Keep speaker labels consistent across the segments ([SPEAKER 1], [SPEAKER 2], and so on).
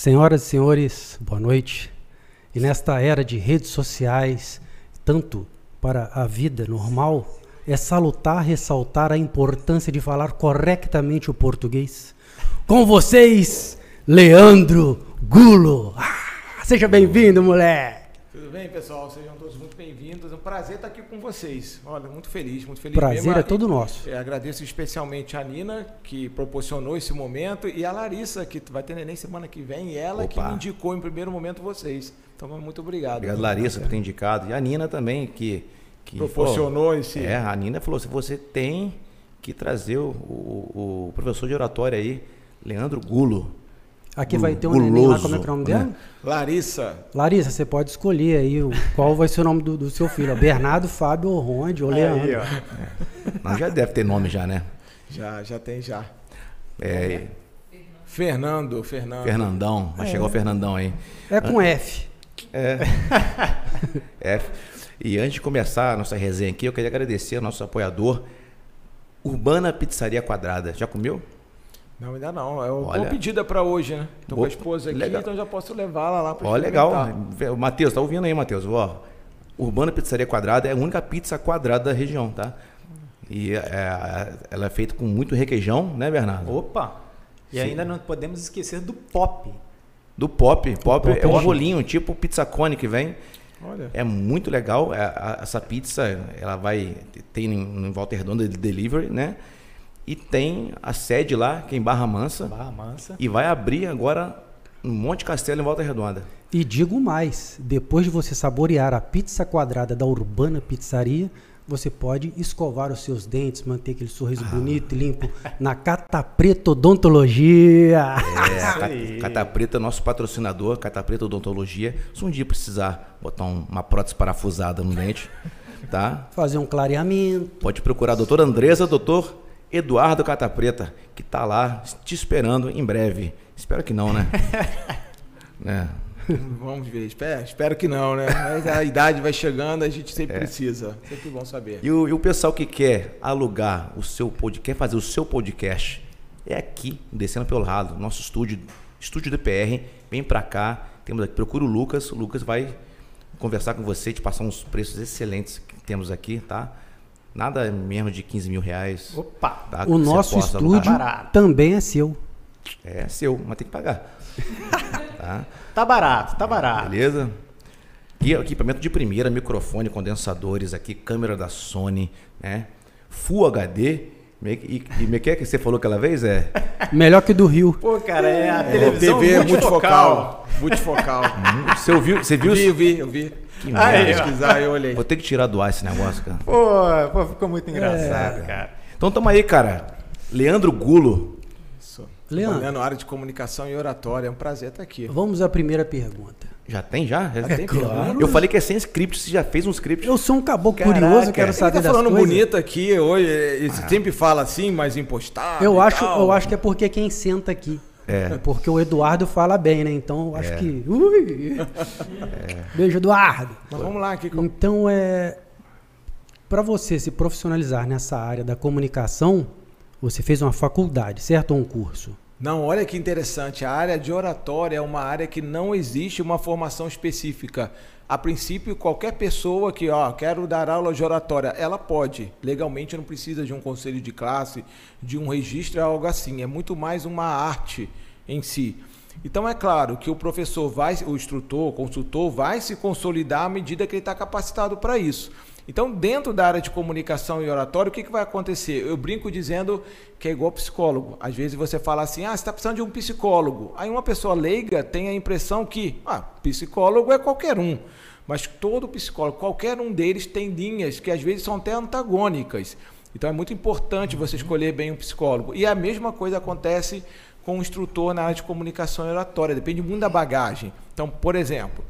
[SPEAKER 1] Senhoras e senhores, boa noite. E nesta era de redes sociais, tanto para a vida normal, é salutar, ressaltar a importância de falar corretamente o português. Com vocês, Leandro Gulo. Ah, seja bem-vindo, moleque.
[SPEAKER 2] Tudo bem, pessoal? Sejam todos muito bem-vindos. É um prazer estar aqui com vocês. Olha, muito feliz, muito feliz
[SPEAKER 1] Prazer
[SPEAKER 2] mesmo.
[SPEAKER 1] é todo nosso.
[SPEAKER 2] É, agradeço especialmente a Nina, que proporcionou esse momento, e a Larissa, que vai ter neném semana que vem, e ela que
[SPEAKER 3] Opa.
[SPEAKER 2] me indicou em primeiro momento vocês. Então, muito obrigado.
[SPEAKER 3] Obrigado, Larissa, por ter indicado. E a Nina também, que. que
[SPEAKER 2] Proporcionou
[SPEAKER 3] falou-
[SPEAKER 2] esse-
[SPEAKER 3] É, a Nina falou: se você tem que trazer o, o- o professor de oratória aí, Leandro Gulo.
[SPEAKER 1] Aqui vai ter um neném lá, como é que é o nome
[SPEAKER 3] Guloso,
[SPEAKER 1] dela?
[SPEAKER 2] Larissa,
[SPEAKER 1] Larissa, você pode escolher aí o- qual vai ser o nome do, do seu filho. Bernardo, Fábio, ou Ronde ou Leandro.
[SPEAKER 2] Aí, ó.
[SPEAKER 3] Não, já deve ter nome já, né?
[SPEAKER 2] já, já tem já.
[SPEAKER 3] É,
[SPEAKER 2] Fernando, Fernando.
[SPEAKER 3] Fernandão. Vai chegar o Fernandão aí.
[SPEAKER 1] É com F.
[SPEAKER 3] É. E antes de começar a nossa resenha aqui, eu queria agradecer ao nosso apoiador, Urbana Pizzaria Quadrada. Já comeu?
[SPEAKER 2] Não, ainda não. É uma
[SPEAKER 3] Olha.
[SPEAKER 2] boa pedida para hoje, né? Tô com
[SPEAKER 3] Boa-
[SPEAKER 2] a esposa aqui,
[SPEAKER 3] legal.
[SPEAKER 2] então já posso levá-la lá para
[SPEAKER 3] Ó, legal. O Matheus, tá ouvindo aí, Matheus? Ó, Urbana Pizzaria Quadrada é a única pizza quadrada da região, tá? E é, ela é feita com muito requeijão, né, Bernardo?
[SPEAKER 4] Opa! E
[SPEAKER 3] Sim.
[SPEAKER 4] ainda não podemos esquecer do pop.
[SPEAKER 3] Do pop. Pop,
[SPEAKER 1] pop
[SPEAKER 3] é um rolinho, tipo pizza cone que vem.
[SPEAKER 2] Olha.
[SPEAKER 3] É muito legal. É, a- essa pizza, ela vai. Tem em, em Volta Redonda de delivery, né? E tem a sede lá, que é em Barra Mansa.
[SPEAKER 4] Barra Mansa.
[SPEAKER 3] E vai abrir agora um Monte Castelo em Volta Redonda.
[SPEAKER 1] E digo mais, depois de você saborear a pizza quadrada da Urbana Pizzaria, você pode escovar os seus dentes, manter aquele sorriso
[SPEAKER 3] Ah.
[SPEAKER 1] bonito e limpo na Cata Preta Odontologia.
[SPEAKER 3] É, a
[SPEAKER 4] aí.
[SPEAKER 3] Cata, Cata Preta é nosso patrocinador, Cata Preta Odontologia. Se um dia precisar botar um- uma prótese parafusada no dente, tá?
[SPEAKER 1] Fazer um clareamento.
[SPEAKER 3] Pode procurar a doutora Andresa, doutor Eduardo Cata Preta, que tá lá te esperando em breve. Espero que não, né? né?
[SPEAKER 2] Vamos ver, espero, espero que não, né? Mas a idade vai chegando, a gente
[SPEAKER 3] É.
[SPEAKER 2] sempre precisa. Sempre bom saber.
[SPEAKER 3] E o, e o pessoal que quer alugar o seu podcast, quer fazer o seu podcast, é aqui, descendo pelo lado, nosso estúdio, estúdio DPR, vem pra cá, temos aqui, procura o Lucas, o Lucas vai conversar com você, te passar uns preços excelentes que temos aqui, tá? Nada menos de 15 mil reais.
[SPEAKER 4] Opa!
[SPEAKER 3] tá?
[SPEAKER 1] O nosso estúdio também é seu.
[SPEAKER 3] É seu, mas tem que pagar. tá?
[SPEAKER 4] Tá barato, tá barato.
[SPEAKER 3] Beleza? E equipamento de primeira, microfone, condensadores aqui, câmera da Sony, né? Full HD. E, e me quer que você falou aquela vez? É.
[SPEAKER 1] Melhor que do Rio.
[SPEAKER 4] Pô, cara, é a
[SPEAKER 2] É,
[SPEAKER 4] televisão
[SPEAKER 2] TV
[SPEAKER 4] multifocal.
[SPEAKER 2] multifocal. Multifocal.
[SPEAKER 3] Você ouviu? Você viu?
[SPEAKER 2] vi, eu vi, eu vi.
[SPEAKER 3] Que
[SPEAKER 4] Aí,
[SPEAKER 3] merda.
[SPEAKER 2] pesquisar, eu olhei.
[SPEAKER 3] Vou ter que tirar do ar esse negócio, cara.
[SPEAKER 4] Pô, pô, ficou muito engraçado,
[SPEAKER 1] É.
[SPEAKER 4] cara.
[SPEAKER 3] Então tamo aí, cara. Leandro Gulo.
[SPEAKER 2] Isso.
[SPEAKER 1] Leandro.
[SPEAKER 2] Trabalhando área de comunicação e oratória. É um prazer estar aqui.
[SPEAKER 1] Vamos à primeira pergunta.
[SPEAKER 3] Já tem já? Já tem?
[SPEAKER 1] claro.
[SPEAKER 3] Eu falei que é sem script, você já fez um script.
[SPEAKER 1] Eu sou um caboclo
[SPEAKER 3] Caraca.
[SPEAKER 1] curioso, quero
[SPEAKER 3] Ele
[SPEAKER 1] saber
[SPEAKER 2] tá
[SPEAKER 1] das
[SPEAKER 2] falando
[SPEAKER 1] coisas.
[SPEAKER 2] bonito aqui hoje. Ele sempre fala assim, mas impostado.
[SPEAKER 1] Eu acho,
[SPEAKER 2] tal.
[SPEAKER 1] eu acho que é porque quem senta aqui.
[SPEAKER 3] É.
[SPEAKER 1] Porque o Eduardo fala bem, né? Então eu acho que. Ui! Beijo, Eduardo.
[SPEAKER 2] Mas vamos lá aqui.
[SPEAKER 1] Então é. Para você se profissionalizar nessa área da comunicação, você fez uma faculdade, certo? Ou um curso?
[SPEAKER 2] Não, olha que interessante. A área de oratória é uma área que não existe uma formação específica. A princípio, qualquer pessoa que, ó, quero dar aula de oratória, ela pode. Legalmente não precisa de um conselho de classe, de um registro, algo assim. É muito mais uma arte em si. Então é claro que o professor vai, o instrutor, o consultor vai se consolidar à medida que ele está capacitado para isso. Então, dentro da área de comunicação e oratório, o que, que vai acontecer? Eu brinco dizendo que é igual psicólogo. Às vezes você fala assim, ah, você está precisando de um psicólogo. Aí uma pessoa leiga tem a impressão que, ah, psicólogo é qualquer um. Mas todo psicólogo, qualquer um deles tem linhas que às vezes são até antagônicas. Então é muito importante você escolher bem um psicólogo. E a mesma coisa acontece com o instrutor na área de comunicação e oratória. Depende muito da bagagem. Então, por exemplo,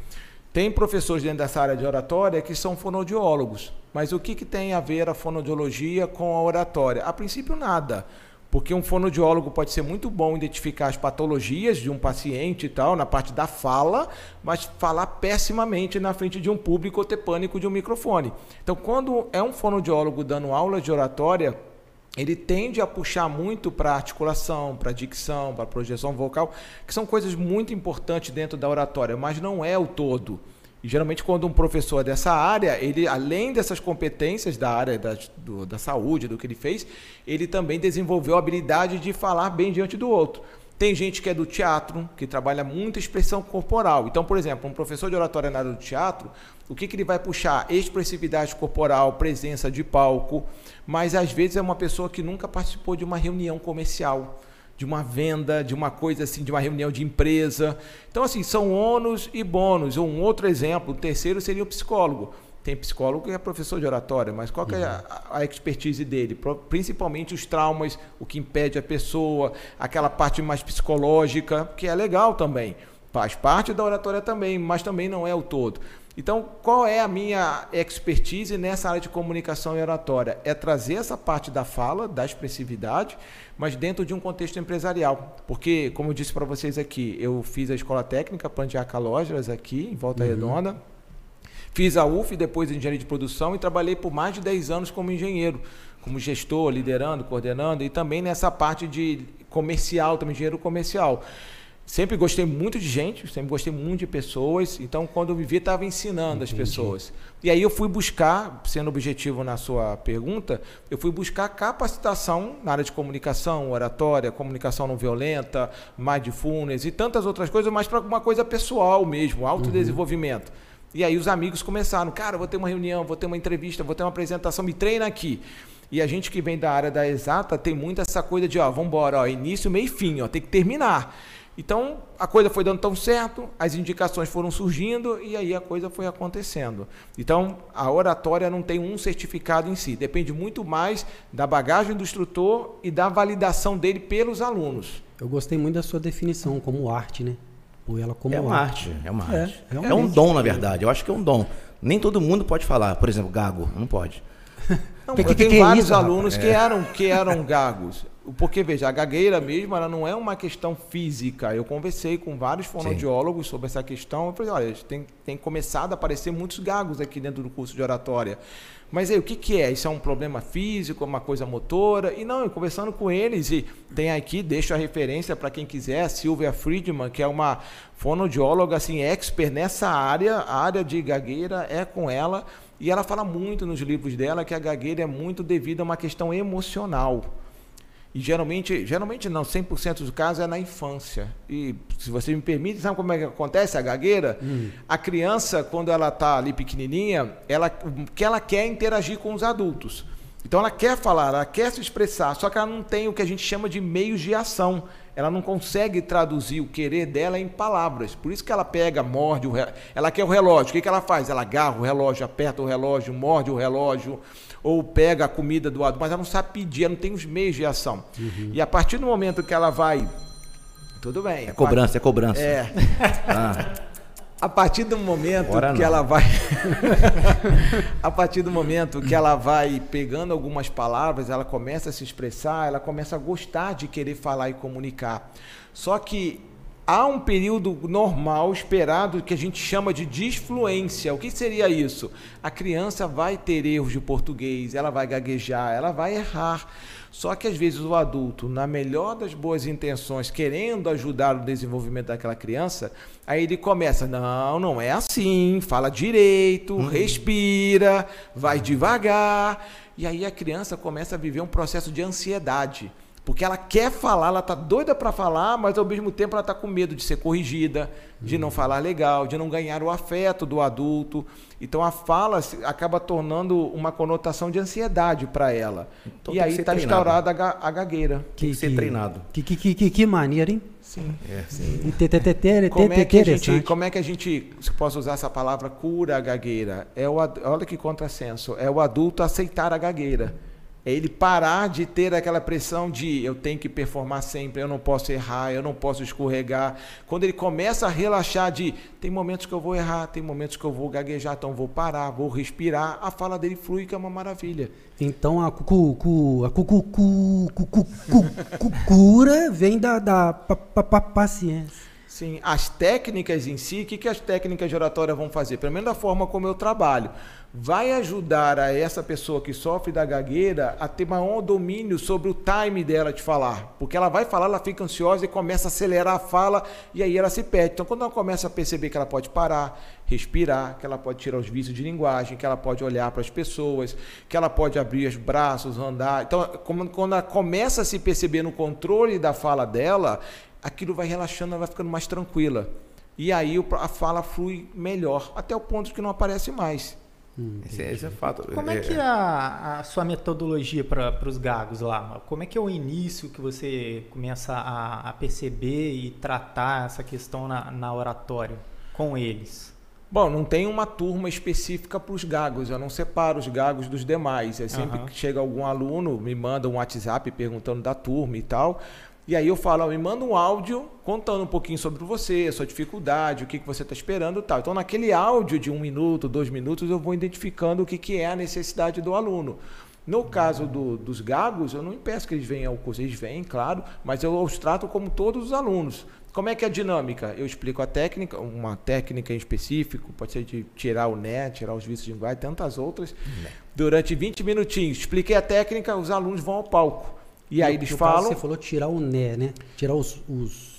[SPEAKER 2] tem professores dentro dessa área de oratória que são fonoaudiólogos. Mas o que, que tem a ver a fonoaudiologia com a oratória? A princípio, nada. Porque um fonoaudiólogo pode ser muito bom identificar as patologias de um paciente e tal, na parte da fala, mas falar pessimamente na frente de um público ou ter pânico de um microfone. Então, quando é um fonoaudiólogo dando aula de oratória, ele tende a puxar muito para articulação, para dicção, para projeção vocal, que são coisas muito importantes dentro da oratória, mas não é o todo. E geralmente quando um professor dessa área, ele além dessas competências da área da, do, da saúde, do que ele fez, ele também desenvolveu a habilidade de falar bem diante do outro. Tem gente que é do teatro, que trabalha muita expressão corporal. Então, por exemplo, um professor de oratória na área do teatro, o que, que ele vai puxar? Expressividade corporal, presença de palco, mas às vezes é uma pessoa que nunca participou de uma reunião comercial, de uma venda, de uma coisa assim, de uma reunião de empresa. Então, assim, são ônus e bônus. Um outro exemplo, o terceiro seria o psicólogo. Tem psicólogo que é professor de oratória, mas qual é a, a, expertise dele? Principalmente os traumas, o que impede a pessoa, aquela parte mais psicológica, que é legal também. Faz parte da oratória também, mas também não é o todo. Então, qual é a minha expertise nessa área de comunicação e oratória? É trazer essa parte da fala, da expressividade, mas dentro de um contexto empresarial. Porque, como eu disse para vocês aqui, eu fiz a escola técnica Plantear Calógeras aqui, em Volta uhum. Redonda Fiz a UF, depois engenharia de produção e trabalhei por mais de 10 anos como engenheiro, como gestor, liderando, coordenando e também nessa parte de comercial, também engenheiro comercial. Sempre gostei muito de gente, sempre gostei muito de pessoas. Então, quando eu me vi, estava ensinando Entendi. as pessoas. E aí eu fui buscar, sendo objetivo na sua pergunta, eu fui buscar capacitação na área de comunicação, oratória, comunicação não violenta, mindfulness e tantas outras coisas, mas para uma coisa pessoal mesmo, autodesenvolvimento. Uhum. E aí os amigos começaram, cara, vou ter uma reunião, vou ter uma entrevista, vou ter uma apresentação, me treina aqui. E a gente que vem da área da exata tem muito essa coisa de, ó, vamos embora, ó, início, meio e fim, ó, tem que terminar. Então, a coisa foi dando tão certo, as indicações foram surgindo e aí a coisa foi acontecendo. Então, a oratória não tem um certificado em si, depende muito mais da bagagem do instrutor e da validação dele pelos alunos.
[SPEAKER 1] Eu gostei muito da sua definição como arte, né?
[SPEAKER 3] Ela como é uma arte. arte. É uma é, arte. É, um dom, na verdade. Eu acho que é um dom. Nem todo mundo pode falar. Por exemplo, gago. Não pode.
[SPEAKER 2] Não, que, que, tem que vários é alunos que, eram, que eram gagos. Porque, veja, a gagueira mesmo, ela não é uma questão física. Eu conversei com vários fonoaudiólogos Sim. sobre essa questão. Eu falei, olha, tem, tem começado a aparecer muitos gagos aqui dentro do curso de oratória. Mas aí, o que, que é? Isso é um problema físico, uma coisa motora? E não, conversando com eles, e tem aqui, deixo a referência para quem quiser, a Silvia Friedman, que é uma fonoaudióloga, assim, expert nessa área, a área de gagueira é com ela, e ela fala muito nos livros dela que a gagueira é muito devido a uma questão emocional. E geralmente, geralmente não, 100% dos casos é na infância. E se você me permite, sabe como é que acontece a gagueira? Hum. A criança, quando ela está ali pequenininha, ela, que ela quer interagir com os adultos. Então ela quer falar, ela quer se expressar, só que ela não tem o que a gente chama de meios de ação. Ela não consegue traduzir o querer dela em palavras. Por isso que ela pega, morde o relógio. Ela quer o relógio. O que, que ela faz? Ela agarra o relógio, aperta o relógio, morde o relógio ou pega a comida do adulto, mas ela não sabe pedir, ela não tem os meios de ação. Uhum. E a partir do momento que ela vai. Tudo bem.
[SPEAKER 3] É cobrança, é cobrança.
[SPEAKER 2] É. ah. A partir do momento Ora que não. ela vai. a partir do momento que ela vai pegando algumas palavras, ela começa a se expressar, ela começa a gostar de querer falar e comunicar. Só que há um período normal esperado que a gente chama de disfluência. O que seria isso? A criança vai ter erros de português, ela vai gaguejar, ela vai errar. Só que às vezes o adulto, na melhor das boas intenções, querendo ajudar o desenvolvimento daquela criança, aí ele começa: não, não é assim, fala direito, uhum. respira, vai devagar. E aí a criança começa a viver um processo de ansiedade. Porque ela quer falar, ela tá doida para falar, mas ao mesmo tempo ela tá com medo de ser corrigida, de não falar legal, de não ganhar o afeto do adulto. Então a fala acaba tornando uma conotação de ansiedade para ela. Então, e aí está instaurada a, gagueira.
[SPEAKER 3] Que, tem que ser treinado.
[SPEAKER 1] Que, que, que, que, que maneira, hein?
[SPEAKER 2] Sim. É,
[SPEAKER 1] sim.
[SPEAKER 2] Como é, que a gente, como é que a gente, se posso usar essa palavra, cura a gagueira? É o, olha que contrassenso. É o adulto aceitar a gagueira. É ele parar de ter aquela pressão de eu tenho que performar sempre, eu não posso errar, eu não posso escorregar. Quando ele começa a relaxar de tem momentos que eu vou errar, tem momentos que eu vou gaguejar, então vou parar, vou respirar, a fala dele flui que é uma maravilha.
[SPEAKER 1] Então a cu, cu, a cu, cu, cu, cu, cu, cu, cura vem da, da pa, pa, pa, paciência.
[SPEAKER 2] Sim, as técnicas em si, o que, que as técnicas de oratória vão fazer? Pelo menos da forma como eu trabalho vai ajudar a essa pessoa que sofre da gagueira a ter maior domínio sobre o time dela de falar. Porque ela vai falar, ela fica ansiosa e começa a acelerar a fala e aí ela se perde. Então, quando ela começa a perceber que ela pode parar, respirar, que ela pode tirar os vícios de linguagem, que ela pode olhar para as pessoas, que ela pode abrir os braços, andar. Então, quando ela começa a se perceber no controle da fala dela, aquilo vai relaxando, ela vai ficando mais tranquila. E aí a fala flui melhor, até o ponto que não aparece mais.
[SPEAKER 3] Hum, esse, esse, é fato.
[SPEAKER 4] Como é que é a, a sua metodologia para os gagos lá? Como é que é o início que você começa a, a perceber e tratar essa questão na, na oratória com eles?
[SPEAKER 2] Bom, não tem uma turma específica para os gagos, eu não separo os gagos dos demais. É sempre uhum. que chega algum aluno, me manda um WhatsApp perguntando da turma e tal. E aí eu falo, ó, me manda um áudio contando um pouquinho sobre você, sua dificuldade, o que, que você está esperando e tal. Então, naquele áudio de um minuto, dois minutos, eu vou identificando o que, que é a necessidade do aluno. No caso do, dos gagos, eu não impeço que eles venham ao curso, eles vêm, claro, mas eu os trato como todos os alunos. Como é que é a dinâmica? Eu explico a técnica, uma técnica em específico, pode ser de tirar o né, tirar os vícios de linguagem, tantas outras. Né. Durante 20 minutinhos, expliquei a técnica, os alunos vão ao palco. E aí eles falam.
[SPEAKER 1] Você falou tirar o né, né? Tirar os, os,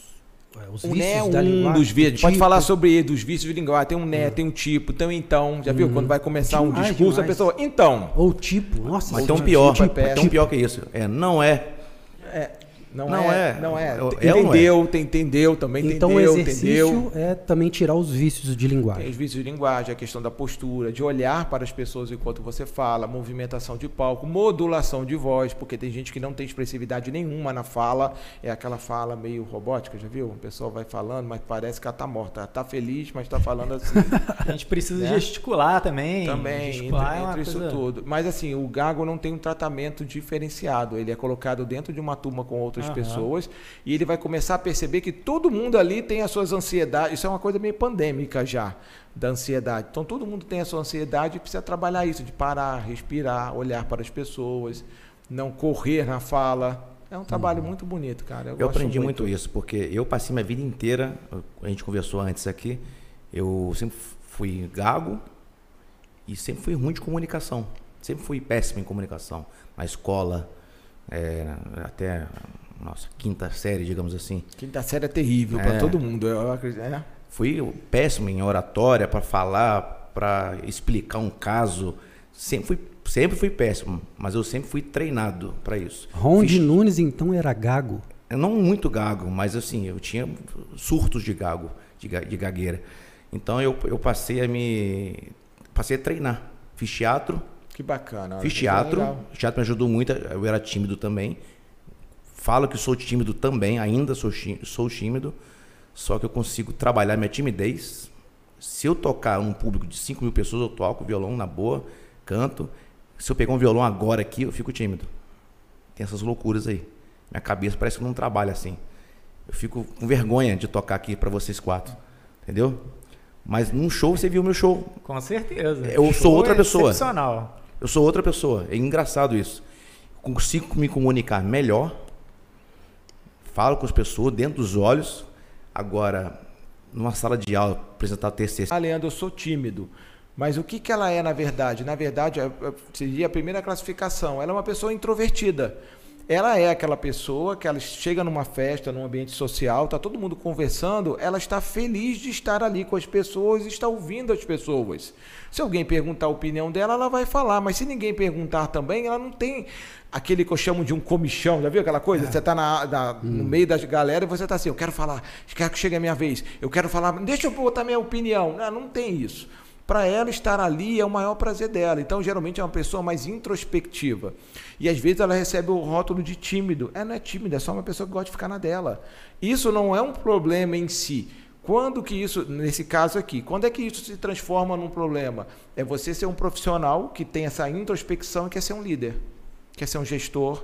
[SPEAKER 2] é, os o né é um dos vícios. Pode falar sobre dos vícios de linguagem. Tem um né, hum. tem um tipo, tem um então. Já viu? Uhum. Quando vai começar demais, um discurso, demais. a pessoa. Então.
[SPEAKER 1] Ou tipo. Nossa,
[SPEAKER 3] mas tem um pior. Tipo, tem um pior que isso. É, não é.
[SPEAKER 2] É. Não, não é, é, não é. é entendeu, é. entendeu, também
[SPEAKER 1] então,
[SPEAKER 2] entendeu,
[SPEAKER 1] o exercício é também tirar os vícios de linguagem.
[SPEAKER 2] Tem os vícios de linguagem, a questão da postura, de olhar para as pessoas enquanto você fala, movimentação de palco, modulação de voz, porque tem gente que não tem expressividade nenhuma na fala, é aquela fala meio robótica, já viu? A pessoa vai falando, mas parece que ela está morta. Ela está feliz, mas está falando assim.
[SPEAKER 4] a gente precisa né? gesticular também.
[SPEAKER 2] Também, gesticular entre, entre é isso coisa... tudo. Mas assim, o gago não tem um tratamento diferenciado. Ele é colocado dentro de uma turma com outros outras uhum. pessoas, e ele vai começar a perceber que todo mundo ali tem as suas ansiedades. Isso é uma coisa meio pandêmica já, da ansiedade. Então todo mundo tem a sua ansiedade e precisa trabalhar isso, de parar, respirar, olhar para as pessoas, não correr na fala. É um trabalho uhum. muito bonito, cara.
[SPEAKER 3] Eu, eu aprendi muito. muito isso, porque eu passei minha vida inteira, a gente conversou antes aqui, eu sempre fui gago e sempre fui ruim de comunicação. Sempre fui péssimo em comunicação. Na escola, é, até nossa, quinta série, digamos assim.
[SPEAKER 2] Quinta série é terrível é, para todo mundo, eu acredito. É.
[SPEAKER 3] Fui péssimo em oratória para falar, para explicar um caso. Sempre fui, sempre fui péssimo, mas eu sempre fui treinado para isso.
[SPEAKER 1] Ron Fiz... Nunes então era gago?
[SPEAKER 3] Não muito gago, mas assim, eu tinha surtos de gago, de, de gagueira. Então eu, eu passei a me passei a treinar. Fiz teatro.
[SPEAKER 2] Que bacana.
[SPEAKER 3] Fiz teatro. O teatro me ajudou muito. Eu era tímido também. Falo que sou tímido também, ainda sou, sou tímido, só que eu consigo trabalhar minha timidez. Se eu tocar um público de 5 mil pessoas, eu toco violão na boa, canto. Se eu pegar um violão agora aqui, eu fico tímido. Tem essas loucuras aí. Minha cabeça parece que não trabalha assim. Eu fico com vergonha de tocar aqui para vocês quatro. Entendeu? Mas num show você viu meu show.
[SPEAKER 4] Com certeza.
[SPEAKER 3] Eu
[SPEAKER 4] show
[SPEAKER 3] sou outra
[SPEAKER 4] é
[SPEAKER 3] pessoa. Eu sou outra pessoa. É engraçado isso. Consigo me comunicar melhor falo com as pessoas dentro dos olhos. Agora, numa sala de aula, apresentar TCC.
[SPEAKER 2] Ah, Leandro, eu sou tímido. Mas o que, que ela é na verdade? Na verdade, é, é, seria a primeira classificação. Ela é uma pessoa introvertida. Ela é aquela pessoa que ela chega numa festa, num ambiente social, está todo mundo conversando, ela está feliz de estar ali com as pessoas está ouvindo as pessoas. Se alguém perguntar a opinião dela, ela vai falar, mas se ninguém perguntar também, ela não tem aquele que eu chamo de um comichão, já viu aquela coisa? É. Você está na, na hum. no meio da galera e você está assim, eu quero falar, quero que chegue a minha vez, eu quero falar, deixa eu botar minha opinião. Não, não tem isso. Para ela estar ali é o maior prazer dela. Então, geralmente é uma pessoa mais introspectiva. E às vezes ela recebe o rótulo de tímido. É, não é tímida, é só uma pessoa que gosta de ficar na dela. Isso não é um problema em si. Quando que isso, nesse caso aqui, quando é que isso se transforma num problema? É você ser um profissional que tem essa introspecção e quer ser um líder quer ser um gestor,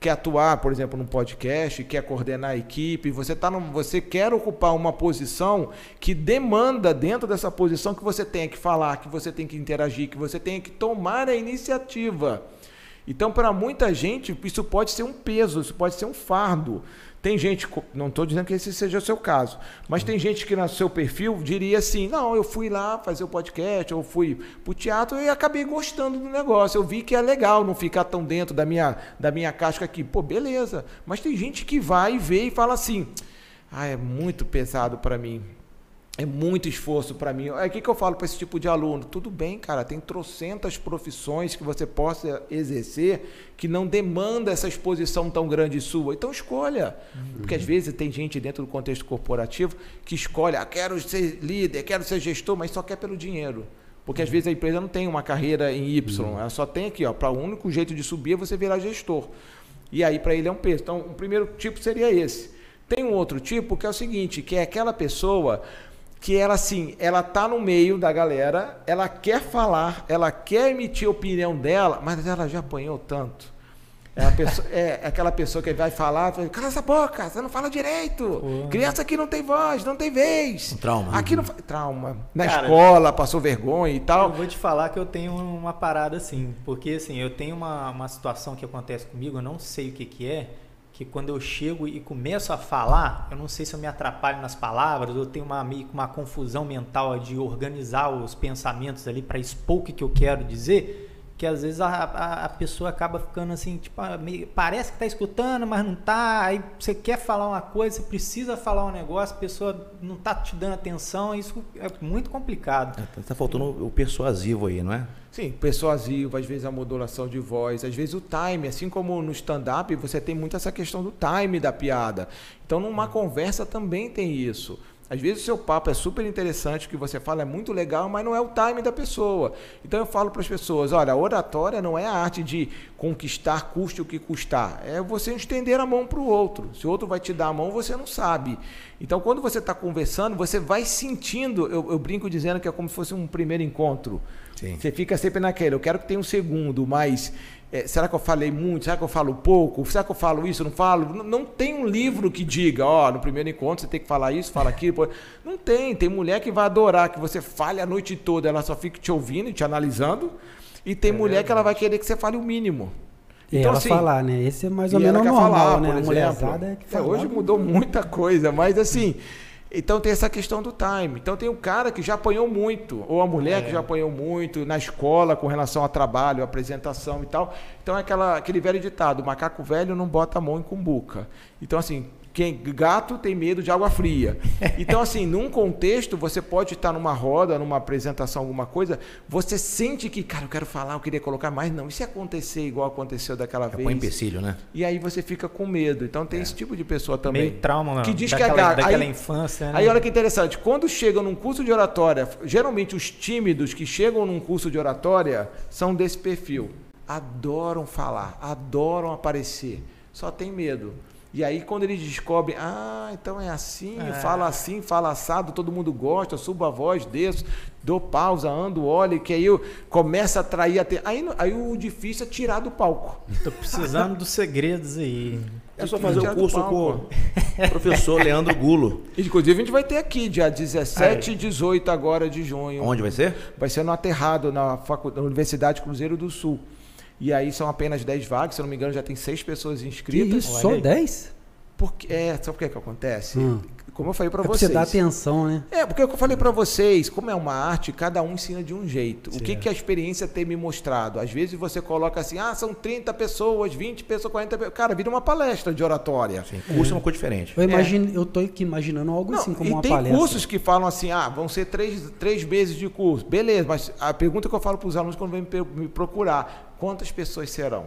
[SPEAKER 2] quer atuar, por exemplo, num podcast, quer coordenar a equipe, você tá no, você quer ocupar uma posição que demanda dentro dessa posição que você tenha que falar, que você tem que interagir, que você tenha que tomar a iniciativa. Então, para muita gente, isso pode ser um peso, isso pode ser um fardo. Tem gente, não estou dizendo que esse seja o seu caso, mas tem gente que no seu perfil diria assim: não, eu fui lá fazer o podcast, eu fui para o teatro e acabei gostando do negócio. Eu vi que é legal não ficar tão dentro da minha, da minha casca aqui. Pô, beleza. Mas tem gente que vai e vê e fala assim: ah, é muito pesado para mim é muito esforço para mim. É o que, que eu falo para esse tipo de aluno? Tudo bem, cara, tem trocentas profissões que você possa exercer que não demanda essa exposição tão grande sua. Então escolha. Uhum. Porque às vezes tem gente dentro do contexto corporativo que escolhe, ah, quero ser líder, quero ser gestor, mas só quer pelo dinheiro. Porque às vezes a empresa não tem uma carreira em Y, uhum. ela só tem aqui, ó, para o único jeito de subir é você virar gestor. E aí para ele é um peso. Então, o primeiro tipo seria esse. Tem um outro tipo que é o seguinte, que é aquela pessoa que ela assim, ela tá no meio da galera, ela quer falar, ela quer emitir a opinião dela, mas ela já apanhou tanto. É, pessoa, é, aquela pessoa que vai falar, fala, cala essa boca, você não fala direito. Criança aqui não tem voz, não tem vez.
[SPEAKER 3] Um trauma.
[SPEAKER 2] Aqui não trauma. Na Cara, escola, passou vergonha e tal.
[SPEAKER 4] Eu vou te falar que eu tenho uma parada assim, porque assim, eu tenho uma, uma situação que acontece comigo, eu não sei o que que é, que quando eu chego e começo a falar, eu não sei se eu me atrapalho nas palavras, ou tenho uma, meio uma confusão mental de organizar os pensamentos ali para expor o que, que eu quero dizer que às vezes a, a, a, pessoa acaba ficando assim, tipo, ah, meio, parece que está escutando, mas não está. Aí você quer falar uma coisa, você precisa falar um negócio, a pessoa não está te dando atenção, isso é muito complicado.
[SPEAKER 3] Está é, tá faltando o persuasivo aí, não é?
[SPEAKER 2] Sim, persuasivo, às vezes a modulação de voz, às vezes o time, assim como no stand-up, você tem muito essa questão do time da piada. Então, numa conversa também tem isso. Às vezes o seu papo é super interessante, o que você fala é muito legal, mas não é o time da pessoa. Então eu falo para as pessoas, olha, a oratória não é a arte de conquistar, custe o que custar. É você estender a mão para o outro. Se o outro vai te dar a mão, você não sabe. Então quando você está conversando, você vai sentindo, eu, eu, brinco dizendo que é como se fosse um primeiro encontro. Sim. Você fica sempre naquele, eu quero que tenha um segundo, mas é, será que eu falei muito? Será que eu falo pouco? Será que eu falo isso? Não falo? Não, não tem um livro que diga, ó, oh, no primeiro encontro você tem que falar isso, fala aquilo. Não tem. Tem mulher que vai adorar que você fale a noite toda, ela só fica te ouvindo e te analisando. E tem é mulher verdade. que ela vai querer que você fale o mínimo.
[SPEAKER 1] E então, ela assim, falar, né? Esse é mais ou menos normal, falar, né?
[SPEAKER 2] Por exemplo. É que é, hoje mudou muita coisa, mas assim, então tem essa questão do time. Então tem o cara que já apanhou muito, ou a mulher é. que já apanhou muito na escola com relação ao trabalho, apresentação e tal. Então é aquela, aquele velho ditado: macaco velho não bota a mão em cumbuca. Então, assim, quem gato tem medo de água fria. Então, assim, num contexto, você pode estar numa roda, numa apresentação, alguma coisa, você sente que, cara, eu quero falar, eu queria colocar mais, não. E se acontecer igual aconteceu daquela é vez?
[SPEAKER 3] Põe empecilho, né?
[SPEAKER 2] E aí você fica com medo. Então tem é. esse tipo de pessoa também.
[SPEAKER 4] Meio trauma, não.
[SPEAKER 2] Que diz
[SPEAKER 4] daquela,
[SPEAKER 2] que é
[SPEAKER 4] gato. Daquela aí, infância, né?
[SPEAKER 2] Aí olha que interessante, quando chegam num curso de oratória, geralmente os tímidos que chegam num curso de oratória são desse perfil. Adoram falar, adoram aparecer, só tem medo. E aí, quando eles descobrem, ah, então é assim, é. fala assim, fala assado, todo mundo gosta, subo a voz, desço, dou pausa, ando, olho, que aí eu começo a atrair até. Aí, aí o difícil é tirar do palco.
[SPEAKER 4] Estou precisando dos segredos aí.
[SPEAKER 3] É só fazer o curso com o professor Leandro Gulo.
[SPEAKER 2] Inclusive, a gente vai ter aqui, dia 17 e 18 agora de junho.
[SPEAKER 3] Onde vai ser?
[SPEAKER 2] Vai ser no Aterrado, na, na Universidade Cruzeiro do Sul. E aí são apenas 10 vagas, se eu não me engano, já tem 6 pessoas inscritas.
[SPEAKER 1] Que isso, só 10?
[SPEAKER 2] Porque, é, sabe por que, que acontece? Hum. Como eu falei para é vocês.
[SPEAKER 1] Você dá atenção, né?
[SPEAKER 2] É, porque eu falei para vocês, como é uma arte, cada um ensina de um jeito. Certo. O que, que a experiência tem me mostrado? Às vezes você coloca assim, ah, são 30 pessoas, 20 pessoas, 40 pessoas. Cara, vira uma palestra de oratória.
[SPEAKER 3] Sim, curso é uma coisa diferente.
[SPEAKER 1] Eu, imagino, é. eu tô aqui imaginando algo Não, assim, como uma
[SPEAKER 2] tem
[SPEAKER 1] palestra.
[SPEAKER 2] tem cursos que falam assim, ah, vão ser três, três meses de curso. Beleza, mas a pergunta que eu falo para os alunos quando vêm me procurar, quantas pessoas serão?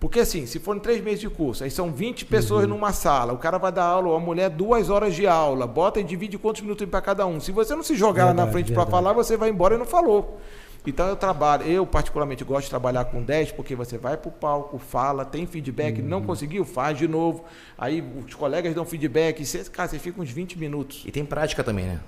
[SPEAKER 2] Porque assim, se forem três meses de curso, aí são 20 pessoas uhum. numa sala, o cara vai dar aula, a mulher duas horas de aula, bota e divide quantos minutos para cada um. Se você não se jogar verdade, lá na frente para falar, você vai embora e não falou. Então eu trabalho, eu particularmente gosto de trabalhar com 10, porque você vai para o palco, fala, tem feedback, uhum. não conseguiu, faz de novo. Aí os colegas dão feedback, você, cara, você fica uns 20 minutos.
[SPEAKER 3] E tem prática também, né?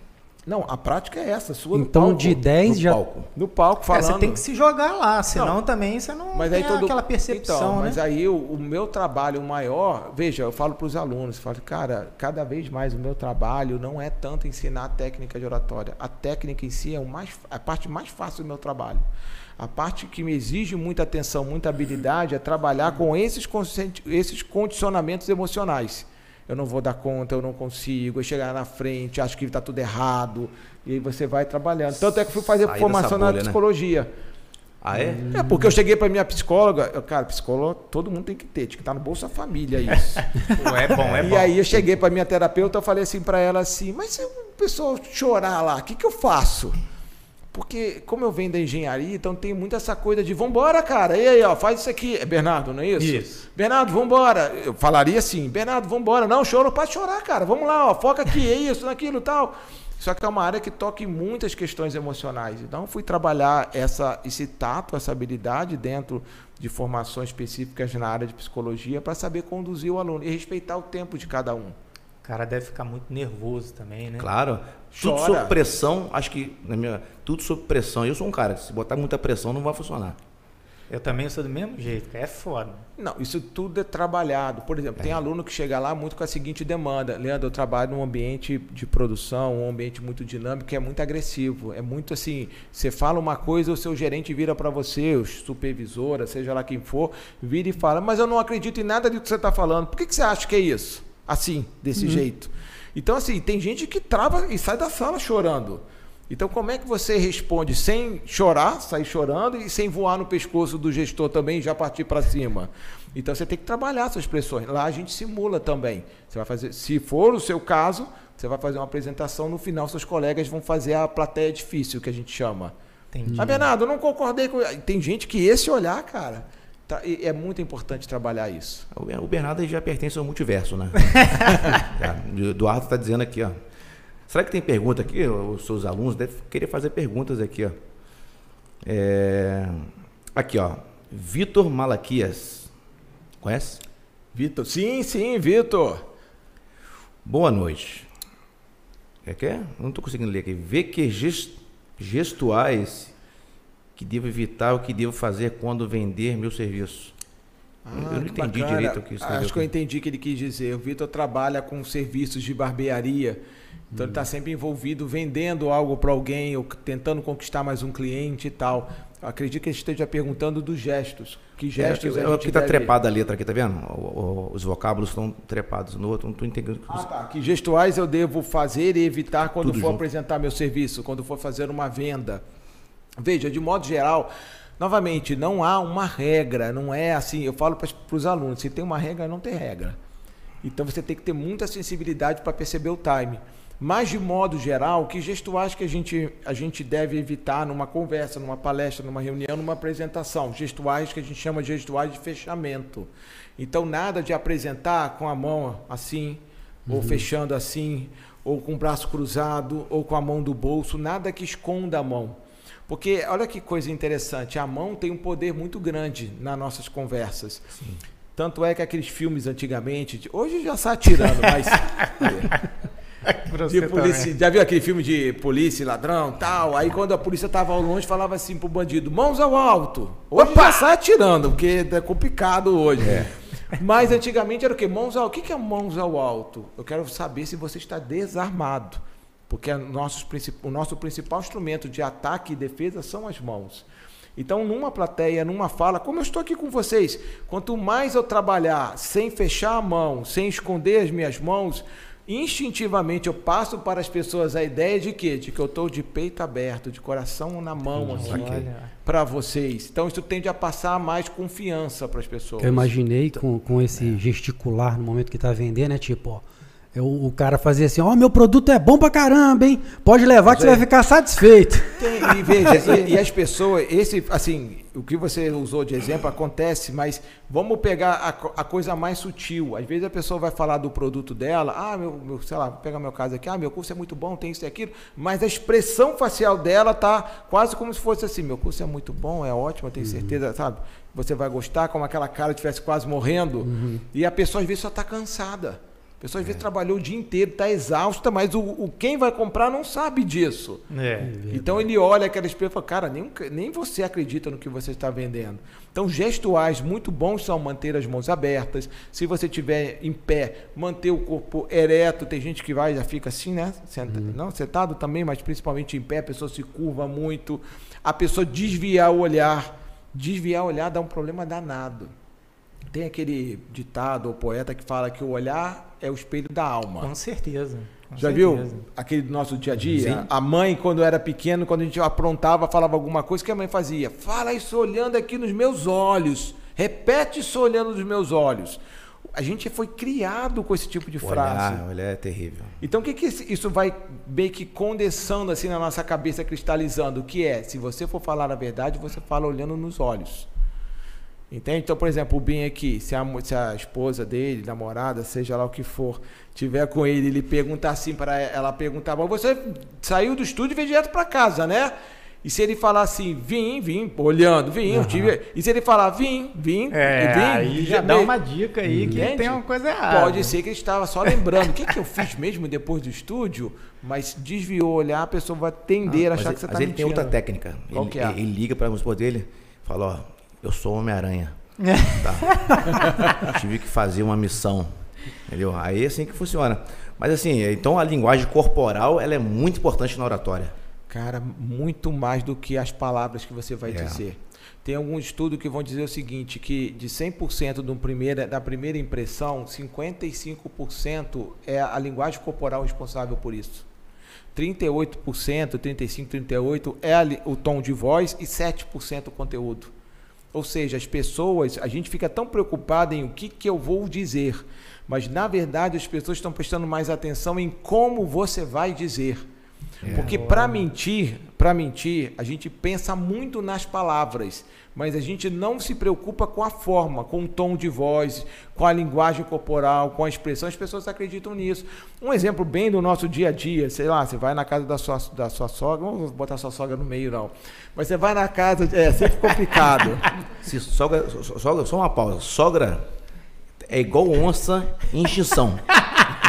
[SPEAKER 2] Não, a prática é essa, sua
[SPEAKER 1] Então,
[SPEAKER 2] palco,
[SPEAKER 1] de 10
[SPEAKER 3] no
[SPEAKER 1] já.
[SPEAKER 3] palco.
[SPEAKER 2] no palco
[SPEAKER 4] É,
[SPEAKER 2] falando.
[SPEAKER 4] você tem que se jogar lá, senão também você não
[SPEAKER 2] Mas
[SPEAKER 4] tem
[SPEAKER 2] aí todo...
[SPEAKER 4] aquela percepção,
[SPEAKER 2] então,
[SPEAKER 4] né?
[SPEAKER 2] Mas aí o, o meu trabalho maior, veja, eu falo para os alunos, falo, cara, cada vez mais o meu trabalho não é tanto ensinar a técnica de oratória. A técnica em si é o mais, a parte mais fácil do meu trabalho. A parte que me exige muita atenção, muita habilidade é trabalhar com esses, esses condicionamentos emocionais. Eu não vou dar conta, eu não consigo, eu chegar na frente, acho que está tudo errado, e aí você vai trabalhando. Tanto é que fui fazer
[SPEAKER 3] Sair
[SPEAKER 2] formação
[SPEAKER 3] dessa
[SPEAKER 2] na
[SPEAKER 3] bolha, né?
[SPEAKER 2] psicologia.
[SPEAKER 3] Ah, é?
[SPEAKER 2] É, porque eu cheguei pra minha psicóloga, eu, cara, psicóloga todo mundo tem que ter, tinha que estar no Bolsa Família isso.
[SPEAKER 4] É bom, é
[SPEAKER 2] e
[SPEAKER 4] bom.
[SPEAKER 2] aí eu cheguei pra minha terapeuta, eu falei assim pra ela assim, mas se o pessoal chorar lá, o que que eu faço? Porque como eu venho da engenharia, então tem muito essa coisa de vambora, cara, e aí, ó, faz isso aqui. É Bernardo, não é isso?
[SPEAKER 4] Isso.
[SPEAKER 2] Bernardo, vambora. Eu falaria assim, Bernardo, vambora. Não, choro, pode chorar, cara, vamos lá, ó, foca aqui, é isso, naquilo e tal. Só que é uma área que toca em muitas questões emocionais. Então, eu fui trabalhar essa, esse tato, essa habilidade dentro de formações específicas na área de psicologia para saber conduzir o aluno e respeitar o tempo de cada um.
[SPEAKER 4] O cara deve ficar muito nervoso também, né?
[SPEAKER 3] Claro. Tudo
[SPEAKER 2] Chora.
[SPEAKER 3] sob pressão, acho que, na minha, tudo sob pressão. Eu sou um cara, se botar muita pressão não vai funcionar.
[SPEAKER 4] Eu também sou do mesmo jeito. É foda.
[SPEAKER 2] Não, isso tudo é trabalhado. Por exemplo, tem aluno que chega lá muito com a seguinte demanda. Leandro, eu trabalho num ambiente de produção, um ambiente muito dinâmico, que é muito agressivo. É muito assim, você fala uma coisa, o seu gerente vira para você, o supervisora, seja lá quem for, vira e fala, mas eu não acredito em nada do que você está falando. Por que, que você acha que é isso? Assim, desse jeito. Então, assim, tem gente que trava e sai da sala chorando. Então, como é que você responde sem chorar, sair chorando e sem voar no pescoço do gestor também e já partir para cima? Então, você tem que trabalhar suas expressões. Lá a gente simula também. Você vai fazer, se for o seu caso, você vai fazer uma apresentação. No final, seus colegas vão fazer a plateia difícil, que a gente chama.
[SPEAKER 4] Entendi.
[SPEAKER 2] Ah, Bernardo, eu não concordei com. Tem gente que esse olhar, cara, tá- e é muito importante trabalhar isso.
[SPEAKER 3] O Ber- O Bernardo já pertence ao multiverso, né? O Eduardo está dizendo aqui, ó. Será que tem pergunta aqui? Os seus alunos devem querer fazer perguntas aqui, ó. É, Aqui, ó. Vitor Malaquias. Conhece?
[SPEAKER 2] Vitor, sim, sim, Vitor.
[SPEAKER 3] Boa noite. É que é? Não estou conseguindo ler aqui. Vê que ges- gestuais que devo evitar o que devo fazer quando vender meu serviço. eu não
[SPEAKER 2] Ah, que
[SPEAKER 3] entendi
[SPEAKER 2] bacana.
[SPEAKER 3] direito o que escreveu
[SPEAKER 2] Acho que eu entendi o que ele quis dizer. O Vitor trabalha com serviços de barbearia. Então
[SPEAKER 3] Hum.
[SPEAKER 2] ele está sempre envolvido vendendo algo para alguém ou tentando conquistar mais um cliente e tal. Eu acredito que ele esteja perguntando dos gestos. Que gestos
[SPEAKER 3] é, é,
[SPEAKER 2] gente
[SPEAKER 3] aqui está trepada a letra aqui, tá vendo? O- o- os vocábulos estão trepados no outro, não estou entendendo.
[SPEAKER 2] Ah, tá. Que gestuais eu devo fazer e evitar quando
[SPEAKER 3] Tudo
[SPEAKER 2] for
[SPEAKER 3] junto.
[SPEAKER 2] apresentar meu serviço, quando for fazer uma venda? Veja, de modo geral, novamente, não há uma regra, não é assim. Eu falo para os alunos: se tem uma regra, não tem regra. Então você tem que ter muita sensibilidade para perceber o time. Mas, de modo geral, que gestuais que a gente, a gente deve evitar numa conversa, numa palestra, numa reunião, numa apresentação? Gestuais que a gente chama de gestuais de fechamento. Então, nada de apresentar com a mão assim, ou fechando assim, ou com o braço cruzado, ou com a mão do bolso, nada que esconda a mão. Porque, olha que coisa interessante, a mão tem um poder muito grande nas nossas conversas. Tanto é que aqueles filmes antigamente, de- hoje já sai atirando, mas de polícia, já viu aquele filme de polícia, e ladrão, tal? Aí quando a polícia tava ao longe, falava assim pro bandido: "Mãos ao alto". Hoje já sai atirando, porque é complicado hoje. Mas antigamente era o quê? Mãos ao. O que que é mãos ao alto? Eu quero saber se você está desarmado. Porque nossos o nosso principal instrumento de ataque e defesa são as mãos. Então, numa plateia, numa fala, como eu estou aqui com vocês, quanto mais eu trabalhar sem fechar a mão, sem esconder as minhas mãos, instintivamente eu passo para as pessoas a ideia de quê? De que eu estou de peito aberto, de coração na mão, assim, para vocês. Então, isso tende a passar mais confiança para as pessoas.
[SPEAKER 1] Eu imaginei com, com esse gesticular no momento que tá vendendo, né? Tipo, ó. É o, o cara fazia assim, ó, meu produto é bom pra caramba, hein? Pode levar que você vai ficar satisfeito.
[SPEAKER 2] Tem, e veja, e, e as pessoas, esse, assim, o que você usou de exemplo acontece, mas vamos pegar a, a coisa mais sutil. Às vezes a pessoa vai falar do produto dela, ah, meu, meu sei lá, vou pegar meu caso aqui, ah, meu curso é muito bom, tem isso e aquilo, mas a expressão facial dela tá quase como se fosse assim, meu curso é muito bom, é ótimo, eu tenho certeza, sabe? Você vai gostar, como aquela cara estivesse quase morrendo, e a pessoa às vezes só está cansada. Pessoa às vezes trabalhou o dia inteiro, está exausta, mas o, o, quem vai comprar não sabe disso.
[SPEAKER 4] É.
[SPEAKER 2] Então ele olha aquela espelho e fala, cara, nem, nem você acredita no que você está vendendo. Então gestuais muito bons são manter as mãos abertas. Se você estiver em pé, manter o corpo ereto. Tem gente que vai já fica assim, né? Senta, uhum. Não, sentado também, mas principalmente em pé, a pessoa se curva muito. A pessoa desviar o olhar. Desviar o olhar dá um problema danado. Tem aquele ditado ou poeta que fala que o olhar é o espelho da alma.
[SPEAKER 4] Com certeza. Com
[SPEAKER 2] Já
[SPEAKER 4] certeza.
[SPEAKER 2] viu aquele do nosso dia a dia?
[SPEAKER 3] Sim.
[SPEAKER 2] A mãe, quando era pequeno, quando a gente aprontava, falava alguma coisa, o que a mãe fazia? Fala isso olhando aqui nos meus olhos. Repete isso olhando nos meus olhos. A gente foi criado com esse tipo de frase.
[SPEAKER 3] Olhar, olhar é terrível.
[SPEAKER 2] Então o que, que isso vai meio que condensando assim na nossa cabeça, cristalizando? O que é? Se você for falar a verdade, você fala olhando nos olhos. Entende? Então, por exemplo, o Bin aqui, se a, se a esposa dele, namorada, seja lá o que for, tiver com ele, ele perguntar assim para ela perguntar, mas você saiu do estúdio e veio direto para casa, né? E se ele falar assim, vim, vim, olhando, vim, uhum. tive... e se ele falar vim, vim,
[SPEAKER 4] é,
[SPEAKER 2] vim,
[SPEAKER 4] aí já dá uma dica aí que Entende? tem uma coisa errada.
[SPEAKER 2] Pode ser que ele estava só lembrando, o que, que eu fiz mesmo depois do estúdio, mas desviou o olhar, a pessoa vai tender ah, a achar que você está
[SPEAKER 3] mentindo. Mas ele tem outra técnica.
[SPEAKER 2] Qual
[SPEAKER 3] ele,
[SPEAKER 2] que é?
[SPEAKER 3] ele liga para a esposa dele, fala, ó, eu sou Homem-Aranha. tá. Tive que fazer uma missão. Entendeu? Aí é assim que funciona. Mas assim, então a linguagem corporal ela é muito importante na oratória.
[SPEAKER 2] Cara, muito mais do que as palavras que você vai é. dizer. Tem algum estudo que vão dizer o seguinte, que de 100% do primeira, da primeira impressão, 55% é a linguagem corporal responsável por isso. 38%, 35, 38 é a, o tom de voz e 7% o conteúdo. Ou seja, as pessoas, a gente fica tão preocupado em o que, que eu vou dizer, mas na verdade as pessoas estão prestando mais atenção em como você vai dizer. É, Porque para mentir, para mentir, a gente pensa muito nas palavras, mas a gente não se preocupa com a forma, com o tom de voz, com a linguagem corporal, com a expressão. As pessoas acreditam nisso. Um exemplo bem do nosso dia a dia, sei lá, você vai na casa da sua, da sua sogra, não vou botar sua sogra no meio não, mas você vai na casa, é sempre complicado.
[SPEAKER 3] Se sogra, sogra, só uma pausa, sogra é igual onça em extinção.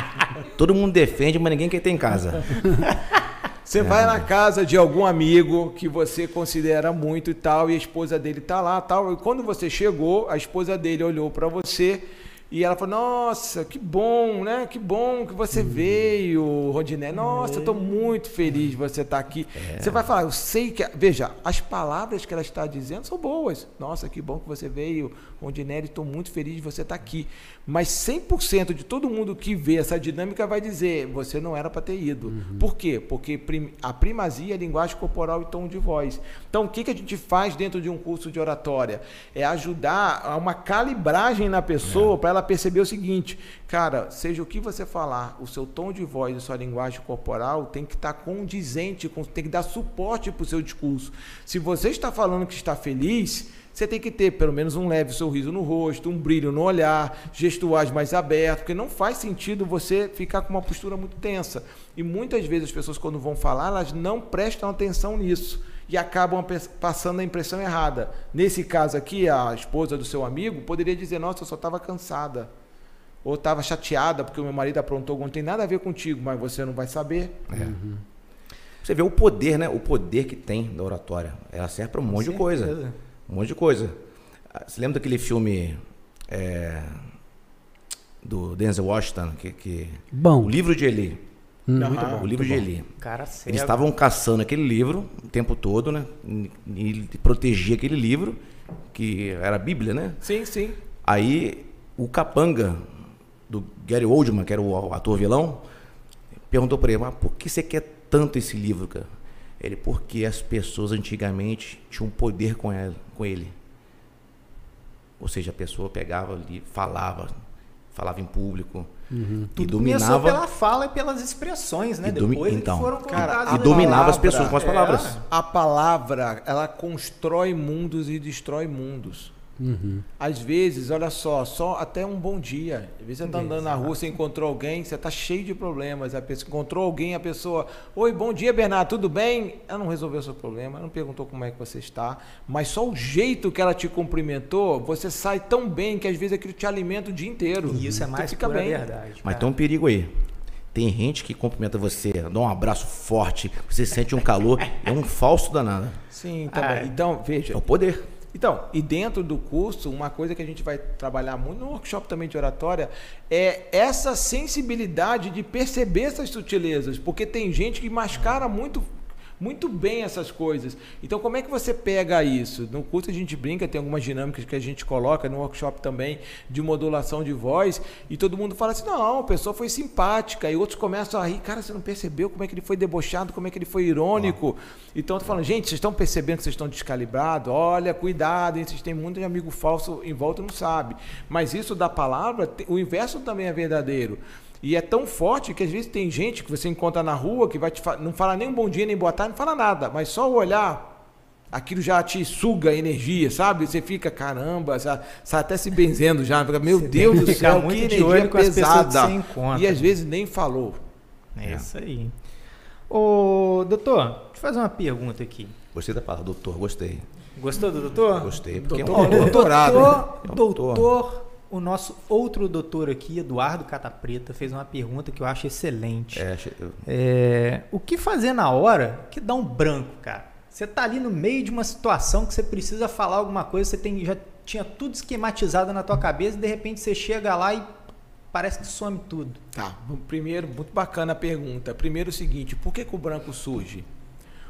[SPEAKER 3] Todo mundo defende, mas ninguém quer ter em casa.
[SPEAKER 2] Você é. vai na casa de algum amigo que você considera muito e tal, e a esposa dele tá lá, tal. E quando você chegou, a esposa dele olhou para você e ela falou: Nossa, que bom, né? Que bom que você uhum. veio, Rodiné. Nossa, estou muito feliz de você estar tá aqui. É. Você vai falar: Eu sei que. Veja, as palavras que ela está dizendo são boas. Nossa, que bom que você veio, Rodiné. Estou muito feliz de você estar tá aqui. Mas 100% de todo mundo que vê essa dinâmica vai dizer: Você não era para ter ido. Uhum. Por quê? Porque a primazia é linguagem corporal e tom de voz. Então, o que, que a gente faz dentro de um curso de oratória? É ajudar a uma calibragem na pessoa é. para ela perceber o seguinte, cara, seja o que você falar, o seu tom de voz, a sua linguagem corporal tem que estar tá condizente, tem que dar suporte para o seu discurso. Se você está falando que está feliz, você tem que ter pelo menos um leve sorriso no rosto, um brilho no olhar, gestuais mais abertos, porque não faz sentido você ficar com uma postura muito tensa. E muitas vezes as pessoas, quando vão falar, elas não prestam atenção nisso e acabam passando a impressão errada. Nesse caso aqui, a esposa do seu amigo poderia dizer: Nossa, eu só estava cansada. Ou estava chateada porque o meu marido aprontou algo. Não tem nada a ver contigo, mas você não vai saber.
[SPEAKER 3] É. Uhum. Você vê o poder, né? O poder que tem da oratória. Ela serve para um monte de coisa. Um monte de coisa. Ah, você lembra daquele filme é, do Denzel Washington? Que, que,
[SPEAKER 1] Bom.
[SPEAKER 3] O livro de Eli.
[SPEAKER 1] Hum,
[SPEAKER 3] o livro de Eli.
[SPEAKER 4] Cara,
[SPEAKER 3] Eles estavam caçando aquele livro o tempo todo, né? E protegia aquele livro, que era a Bíblia, né?
[SPEAKER 2] Sim, sim.
[SPEAKER 3] Aí o capanga do Gary Oldman, que era o ator vilão, perguntou para ele: Mas por que você quer tanto esse livro, cara? Ele, porque as pessoas antigamente tinham poder com, ela, com ele. Ou seja, a pessoa pegava ali, falava, falava em público.
[SPEAKER 4] Uhum. E Tudo dominava pela fala e pelas expressões, né?
[SPEAKER 3] Domi... Depois então, foram cara, e dominava as pessoas com as palavras. É,
[SPEAKER 2] a palavra, ela constrói mundos e destrói mundos.
[SPEAKER 1] Uhum.
[SPEAKER 2] Às vezes, olha só, só até um bom dia. Às vezes você está andando na rua, você encontrou alguém, você está cheio de problemas. A pessoa encontrou alguém, a pessoa, oi, bom dia, Bernardo, tudo bem? Ela não resolveu o seu problema, ela não perguntou como é que você está, mas só o jeito que ela te cumprimentou, você sai tão bem que às vezes aquilo te alimenta o dia inteiro.
[SPEAKER 4] E isso é mais
[SPEAKER 2] fica
[SPEAKER 4] pura
[SPEAKER 2] bem.
[SPEAKER 4] verdade.
[SPEAKER 3] Mas
[SPEAKER 4] cara.
[SPEAKER 3] tem um perigo aí. Tem gente que cumprimenta você, dá um abraço forte, você sente um calor, é um falso danado.
[SPEAKER 2] Sim, também.
[SPEAKER 4] Ah,
[SPEAKER 2] Então, veja.
[SPEAKER 3] É o poder.
[SPEAKER 2] Então, e dentro do curso, uma coisa que a gente vai trabalhar muito no workshop também de oratória é essa sensibilidade de perceber essas sutilezas, porque tem gente que mascara muito muito bem essas coisas. Então, como é que você pega isso? No curso a gente brinca, tem algumas dinâmicas que a gente coloca no workshop também de modulação de voz, e todo mundo fala assim: "Não, a pessoa foi simpática". E outros começam a rir, cara, você não percebeu como é que ele foi debochado, como é que ele foi irônico. Então, eu tô falando, gente, vocês estão percebendo que vocês estão descalibrados? Olha, cuidado, hein? vocês têm muito de amigo falso em volta não sabe. Mas isso da palavra, o inverso também é verdadeiro. E é tão forte que às vezes tem gente que você encontra na rua que vai te fa- não fala nem um bom dia, nem boa tarde, não fala nada, mas só o olhar, aquilo já te suga energia, sabe? Você fica, caramba, já, sai até se benzendo já, fica, meu
[SPEAKER 4] Você
[SPEAKER 2] Deus do céu,
[SPEAKER 4] muito
[SPEAKER 2] que
[SPEAKER 4] de
[SPEAKER 2] energia
[SPEAKER 4] olho com as pessoas que
[SPEAKER 2] pesada. E às vezes nem falou.
[SPEAKER 4] É isso aí. Ô, doutor, deixa eu fazer uma pergunta aqui.
[SPEAKER 3] Gostei da palavra, doutor, gostei.
[SPEAKER 4] Gostou do doutor?
[SPEAKER 3] Gostei. Porque é um
[SPEAKER 2] Doutor,
[SPEAKER 3] doutor.
[SPEAKER 2] doutorado.
[SPEAKER 4] Doutor,
[SPEAKER 3] É um
[SPEAKER 4] doutor,
[SPEAKER 3] doutor.
[SPEAKER 4] O nosso outro doutor aqui, Eduardo Catapreta, fez uma pergunta que eu acho excelente.
[SPEAKER 3] É,
[SPEAKER 4] É, o que fazer na hora que dá um branco, cara? Você tá ali no meio de uma situação que você precisa falar alguma coisa, você tem, já tinha tudo esquematizado na tua cabeça e de repente você chega lá e parece que some tudo.
[SPEAKER 2] Tá, primeiro, muito bacana a pergunta. Primeiro o seguinte, por que, que o branco surge?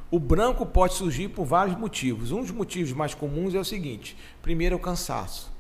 [SPEAKER 2] O branco pode surgir por vários motivos. Um dos motivos mais comuns é o seguinte: primeiro é o cansaço.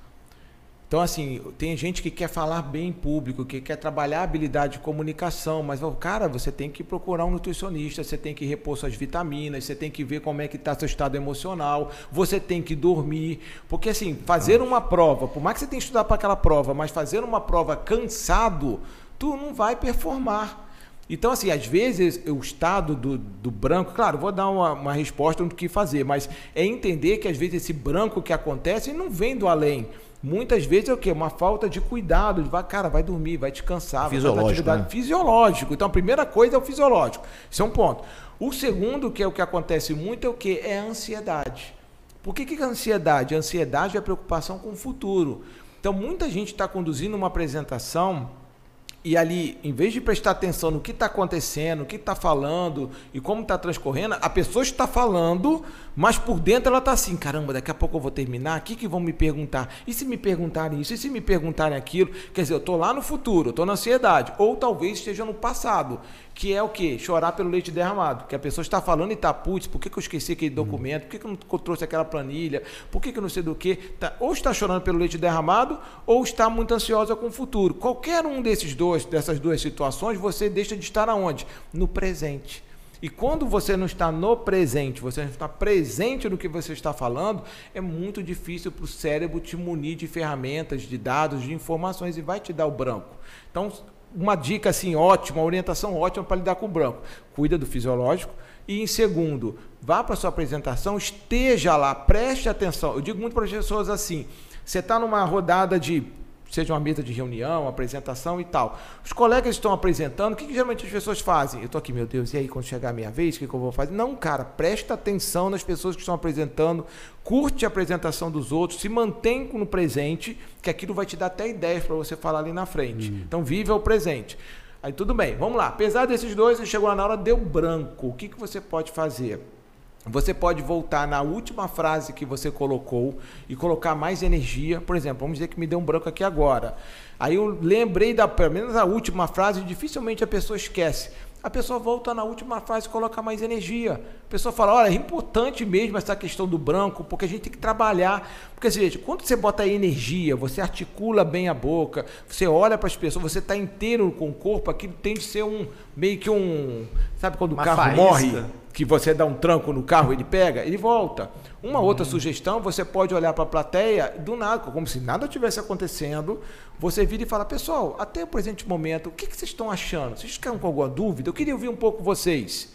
[SPEAKER 2] Então, assim, tem gente que quer falar bem em público, que quer trabalhar a habilidade de comunicação, mas, cara, você tem que procurar um nutricionista, você tem que repor suas vitaminas, você tem que ver como é que está seu estado emocional, você tem que dormir. Porque, assim, fazer uma prova, por mais que você tenha que estudar para aquela prova, mas fazer uma prova cansado, tu não vai performar. Então, assim, às vezes o estado do, do branco, claro, vou dar uma, uma resposta do que fazer, mas é entender que às vezes esse branco que acontece não vem do além. Muitas vezes é o quê? Uma falta de cuidado. de, Vai, cara, vai dormir, vai descansar. vai
[SPEAKER 3] Fisiológico,
[SPEAKER 2] atividade
[SPEAKER 3] né?
[SPEAKER 2] fisiológico. Então, a primeira coisa é o fisiológico. Isso é um ponto. O segundo, que é o que acontece muito, é o quê? É a ansiedade. Por que, que é a ansiedade? A ansiedade é a preocupação com o futuro. Então, muita gente está conduzindo uma apresentação e ali, em vez de prestar atenção no que está acontecendo, o que está falando e como está transcorrendo, a pessoa está falando, mas por dentro ela está assim: caramba, daqui a pouco eu vou terminar, o que, que vão me perguntar? E se me perguntarem isso? E se me perguntarem aquilo? Quer dizer, eu estou lá no futuro, estou na ansiedade, ou talvez esteja no passado, que é o quê? Chorar pelo leite derramado. Que a pessoa está falando e está, putz, por que, que eu esqueci aquele documento? Por que, que eu não trouxe aquela planilha? Por que, que eu não sei do que? Tá, ou está chorando pelo leite derramado, ou está muito ansiosa com o futuro. Qualquer um desses dois, dessas duas situações, você deixa de estar aonde? No presente. E quando você não está no presente, você não está presente no que você está falando, é muito difícil para o cérebro te munir de ferramentas, de dados, de informações e vai te dar o branco. Então, uma dica assim ótima, uma orientação ótima para lidar com o branco. Cuida do fisiológico. E em segundo, vá para a sua apresentação, esteja lá, preste atenção. Eu digo muito para as pessoas assim: você está numa rodada de seja uma mesa de reunião, apresentação e tal. Os colegas estão apresentando, o que, que geralmente as pessoas fazem? Eu estou aqui, meu Deus, e aí quando chegar a minha vez, o que, que eu vou fazer? Não, cara, presta atenção nas pessoas que estão apresentando, curte a apresentação dos outros, se mantém no presente, que aquilo vai te dar até ideias para você falar ali na frente. Então, viva o presente. Aí tudo bem, vamos lá. Apesar desses dois, você chegou lá na hora, deu branco. O que, que você pode fazer? Você pode voltar na última frase que você colocou e colocar mais energia. Por exemplo, vamos dizer que me deu um branco aqui agora. Aí eu lembrei da, pelo menos a última frase, dificilmente a pessoa esquece. A pessoa volta na última frase e coloca mais energia. A pessoa fala: olha, é importante mesmo essa questão do branco, porque a gente tem que trabalhar. Porque, assim, gente, quando você bota energia, você articula bem a boca, você olha para as pessoas, você está inteiro com o corpo, aquilo tem de ser um meio que um. Sabe quando
[SPEAKER 4] Uma
[SPEAKER 2] o carro
[SPEAKER 4] faísca.
[SPEAKER 2] morre? Que você dá um tranco no carro, ele pega, ele volta. Uma outra sugestão, você pode olhar para a plateia, do nada, como se nada tivesse acontecendo, você vira e fala, pessoal, até o presente momento, o que, que vocês estão achando? Vocês ficaram com alguma dúvida? Eu queria ouvir um pouco vocês.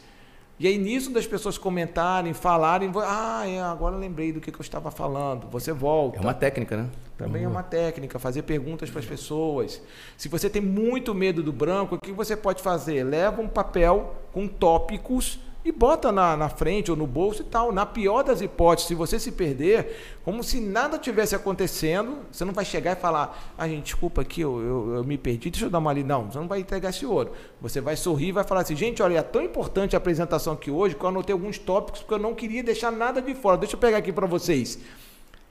[SPEAKER 2] E aí, nisso das pessoas comentarem, falarem, ah, é, agora lembrei do que, que eu estava falando. Você volta.
[SPEAKER 3] É uma técnica, né?
[SPEAKER 2] Também uhum. é uma técnica, fazer perguntas para as pessoas. Se você tem muito medo do branco, o que você pode fazer? Leva um papel com tópicos e bota na, na frente ou no bolso e tal. Na pior das hipóteses, se você se perder, como se nada tivesse acontecendo, você não vai chegar e falar: ah, gente, desculpa aqui, eu, eu, eu me perdi, deixa eu dar uma ali. Não, você não vai entregar esse ouro. Você vai sorrir e vai falar assim: gente, olha, é tão importante a apresentação aqui hoje que eu anotei alguns tópicos porque eu não queria deixar nada de fora. Deixa eu pegar aqui para vocês.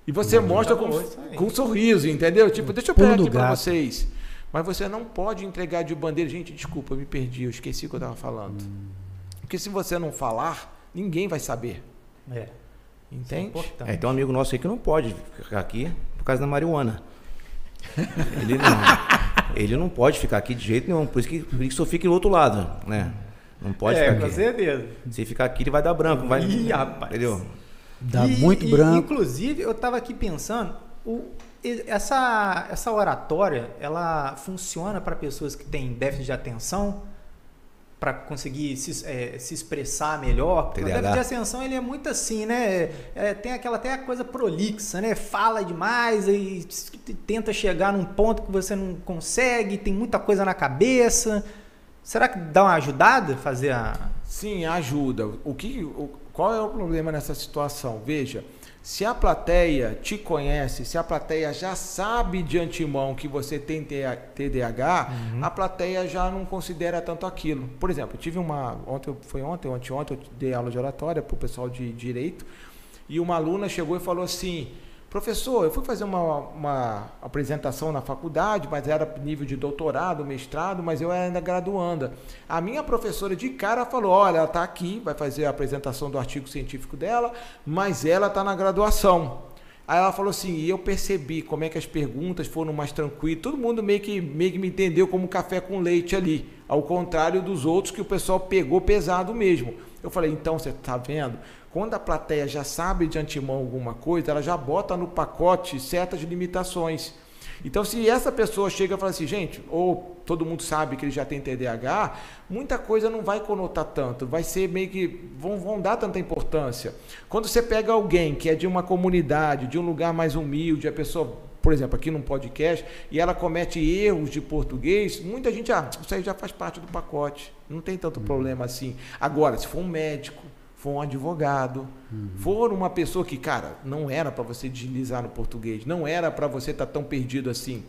[SPEAKER 2] E você mostra com, com um sorriso, entendeu? Tipo, deixa eu pegar aqui para vocês. Mas você não pode entregar de bandeira. Gente, desculpa, eu me perdi, eu esqueci o que eu estava falando. Hum. Porque se você não falar, ninguém vai saber.
[SPEAKER 4] É.
[SPEAKER 2] Entende?
[SPEAKER 3] É, é, tem um amigo nosso aí que não pode ficar aqui por causa da marihuana. Ele não, ele não pode ficar aqui de jeito nenhum. Por isso que, por isso só fica do outro lado, né? Não pode é, ficar aqui.
[SPEAKER 4] certeza.
[SPEAKER 3] Se ficar aqui, ele vai dar branco. Vai,
[SPEAKER 4] Ih, rapaz.
[SPEAKER 3] Entendeu?
[SPEAKER 1] Dá e, muito branco.
[SPEAKER 4] inclusive, eu estava aqui pensando, o, essa, essa oratória, ela funciona para pessoas que têm déficit de atenção, para conseguir se, é, se expressar melhor. Porque o déficit de atenção ele é muito assim, né? É, tem aquela até a coisa prolixa, né? Fala demais e tenta chegar num ponto que você não consegue, tem muita coisa na cabeça. Será que dá uma ajudada fazer a
[SPEAKER 2] Sim, ajuda. O que o, qual é o problema nessa situação? Veja, se a plateia te conhece, se a plateia já sabe de antemão que você tem TDAH, uhum. a plateia já não considera tanto aquilo. Por exemplo, eu tive uma. Ontem, foi ontem, ontem, ontem, eu dei aula de oratória para o pessoal de direito, e uma aluna chegou e falou assim. Professor, eu fui fazer uma, uma apresentação na faculdade, mas era nível de doutorado, mestrado, mas eu era ainda graduanda. A minha professora de cara falou: olha, ela está aqui, vai fazer a apresentação do artigo científico dela, mas ela está na graduação. Aí ela falou assim, e eu percebi como é que as perguntas foram mais tranquilas. Todo mundo meio que, meio que me entendeu como café com leite ali, ao contrário dos outros que o pessoal pegou pesado mesmo. Eu falei, então você está vendo? Quando a plateia já sabe de antemão alguma coisa, ela já bota no pacote certas limitações. Então, se essa pessoa chega e fala assim, gente, ou todo mundo sabe que ele já tem TDAH, muita coisa não vai conotar tanto, vai ser meio que. vão, vão dar tanta importância. Quando você pega alguém que é de uma comunidade, de um lugar mais humilde, a pessoa, por exemplo, aqui num podcast, e ela comete erros de português, muita gente, ah, isso aí já faz parte do pacote, não tem tanto hum. problema assim. Agora, se for um médico, for um advogado, uhum. for uma pessoa que, cara, não era para você deslizar no português, não era para você estar tá tão perdido assim.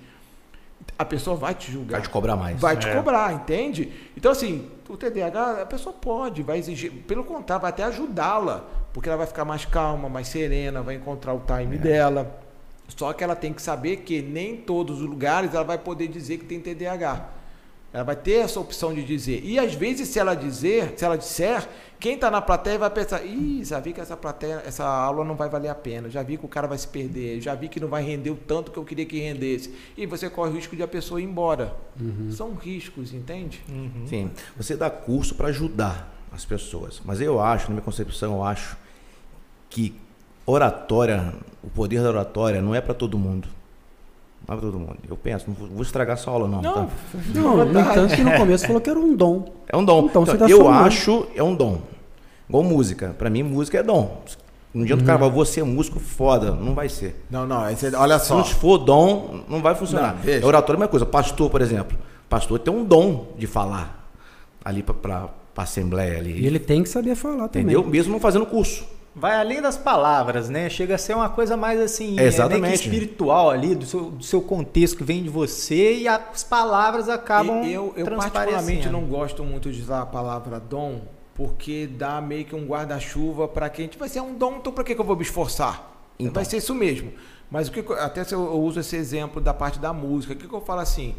[SPEAKER 2] A pessoa vai te julgar.
[SPEAKER 3] Vai te cobrar mais.
[SPEAKER 2] Vai é. te cobrar, entende? Então, assim, o TDAH, a pessoa pode, vai exigir, pelo contrário, vai até ajudá-la, porque ela vai ficar mais calma, mais serena, vai encontrar o time é. dela. Só que ela tem que saber que nem todos os lugares ela vai poder dizer que tem TDAH. Ela vai ter essa opção de dizer. E às vezes, se ela dizer, se ela disser, quem está na plateia vai pensar, ih, já vi que essa plateia, essa aula não vai valer a pena, já vi que o cara vai se perder, já vi que não vai render o tanto que eu queria que rendesse. E você corre o risco de a pessoa ir embora. Uhum. São riscos, entende?
[SPEAKER 3] Uhum. Sim. Você dá curso para ajudar as pessoas. Mas eu acho, na minha concepção, eu acho que oratória, o poder da oratória não é para todo mundo. Não é para todo mundo. Eu penso, não vou estragar sua aula, não.
[SPEAKER 1] Não, tá? não no entanto, que no começo falou que era um dom.
[SPEAKER 3] É um dom. Então, então, tá eu acho, é um dom. Igual música. Para mim, música é dom. Um dia uhum. o cara vai, vou ser músico foda. Não vai ser.
[SPEAKER 2] Não, não. olha só.
[SPEAKER 3] Se não for dom, não vai funcionar. Não, é oratório é uma coisa. Pastor, por exemplo. Pastor tem um dom de falar ali para a assembleia ali.
[SPEAKER 1] E ele tem que saber falar também.
[SPEAKER 3] Entendeu? Mesmo não fazendo curso
[SPEAKER 4] vai além das palavras, né? Chega a ser uma coisa mais assim, Exatamente. É, espiritual ali, do seu, do seu contexto que vem de você e as palavras acabam.
[SPEAKER 2] E eu, eu particularmente não gosto muito de usar a palavra dom, porque dá meio que um guarda-chuva para quem vai ser um dom, então para que, que eu vou me esforçar? Então. Vai ser isso mesmo. Mas o que até se eu uso esse exemplo da parte da música, o que, que eu falo assim?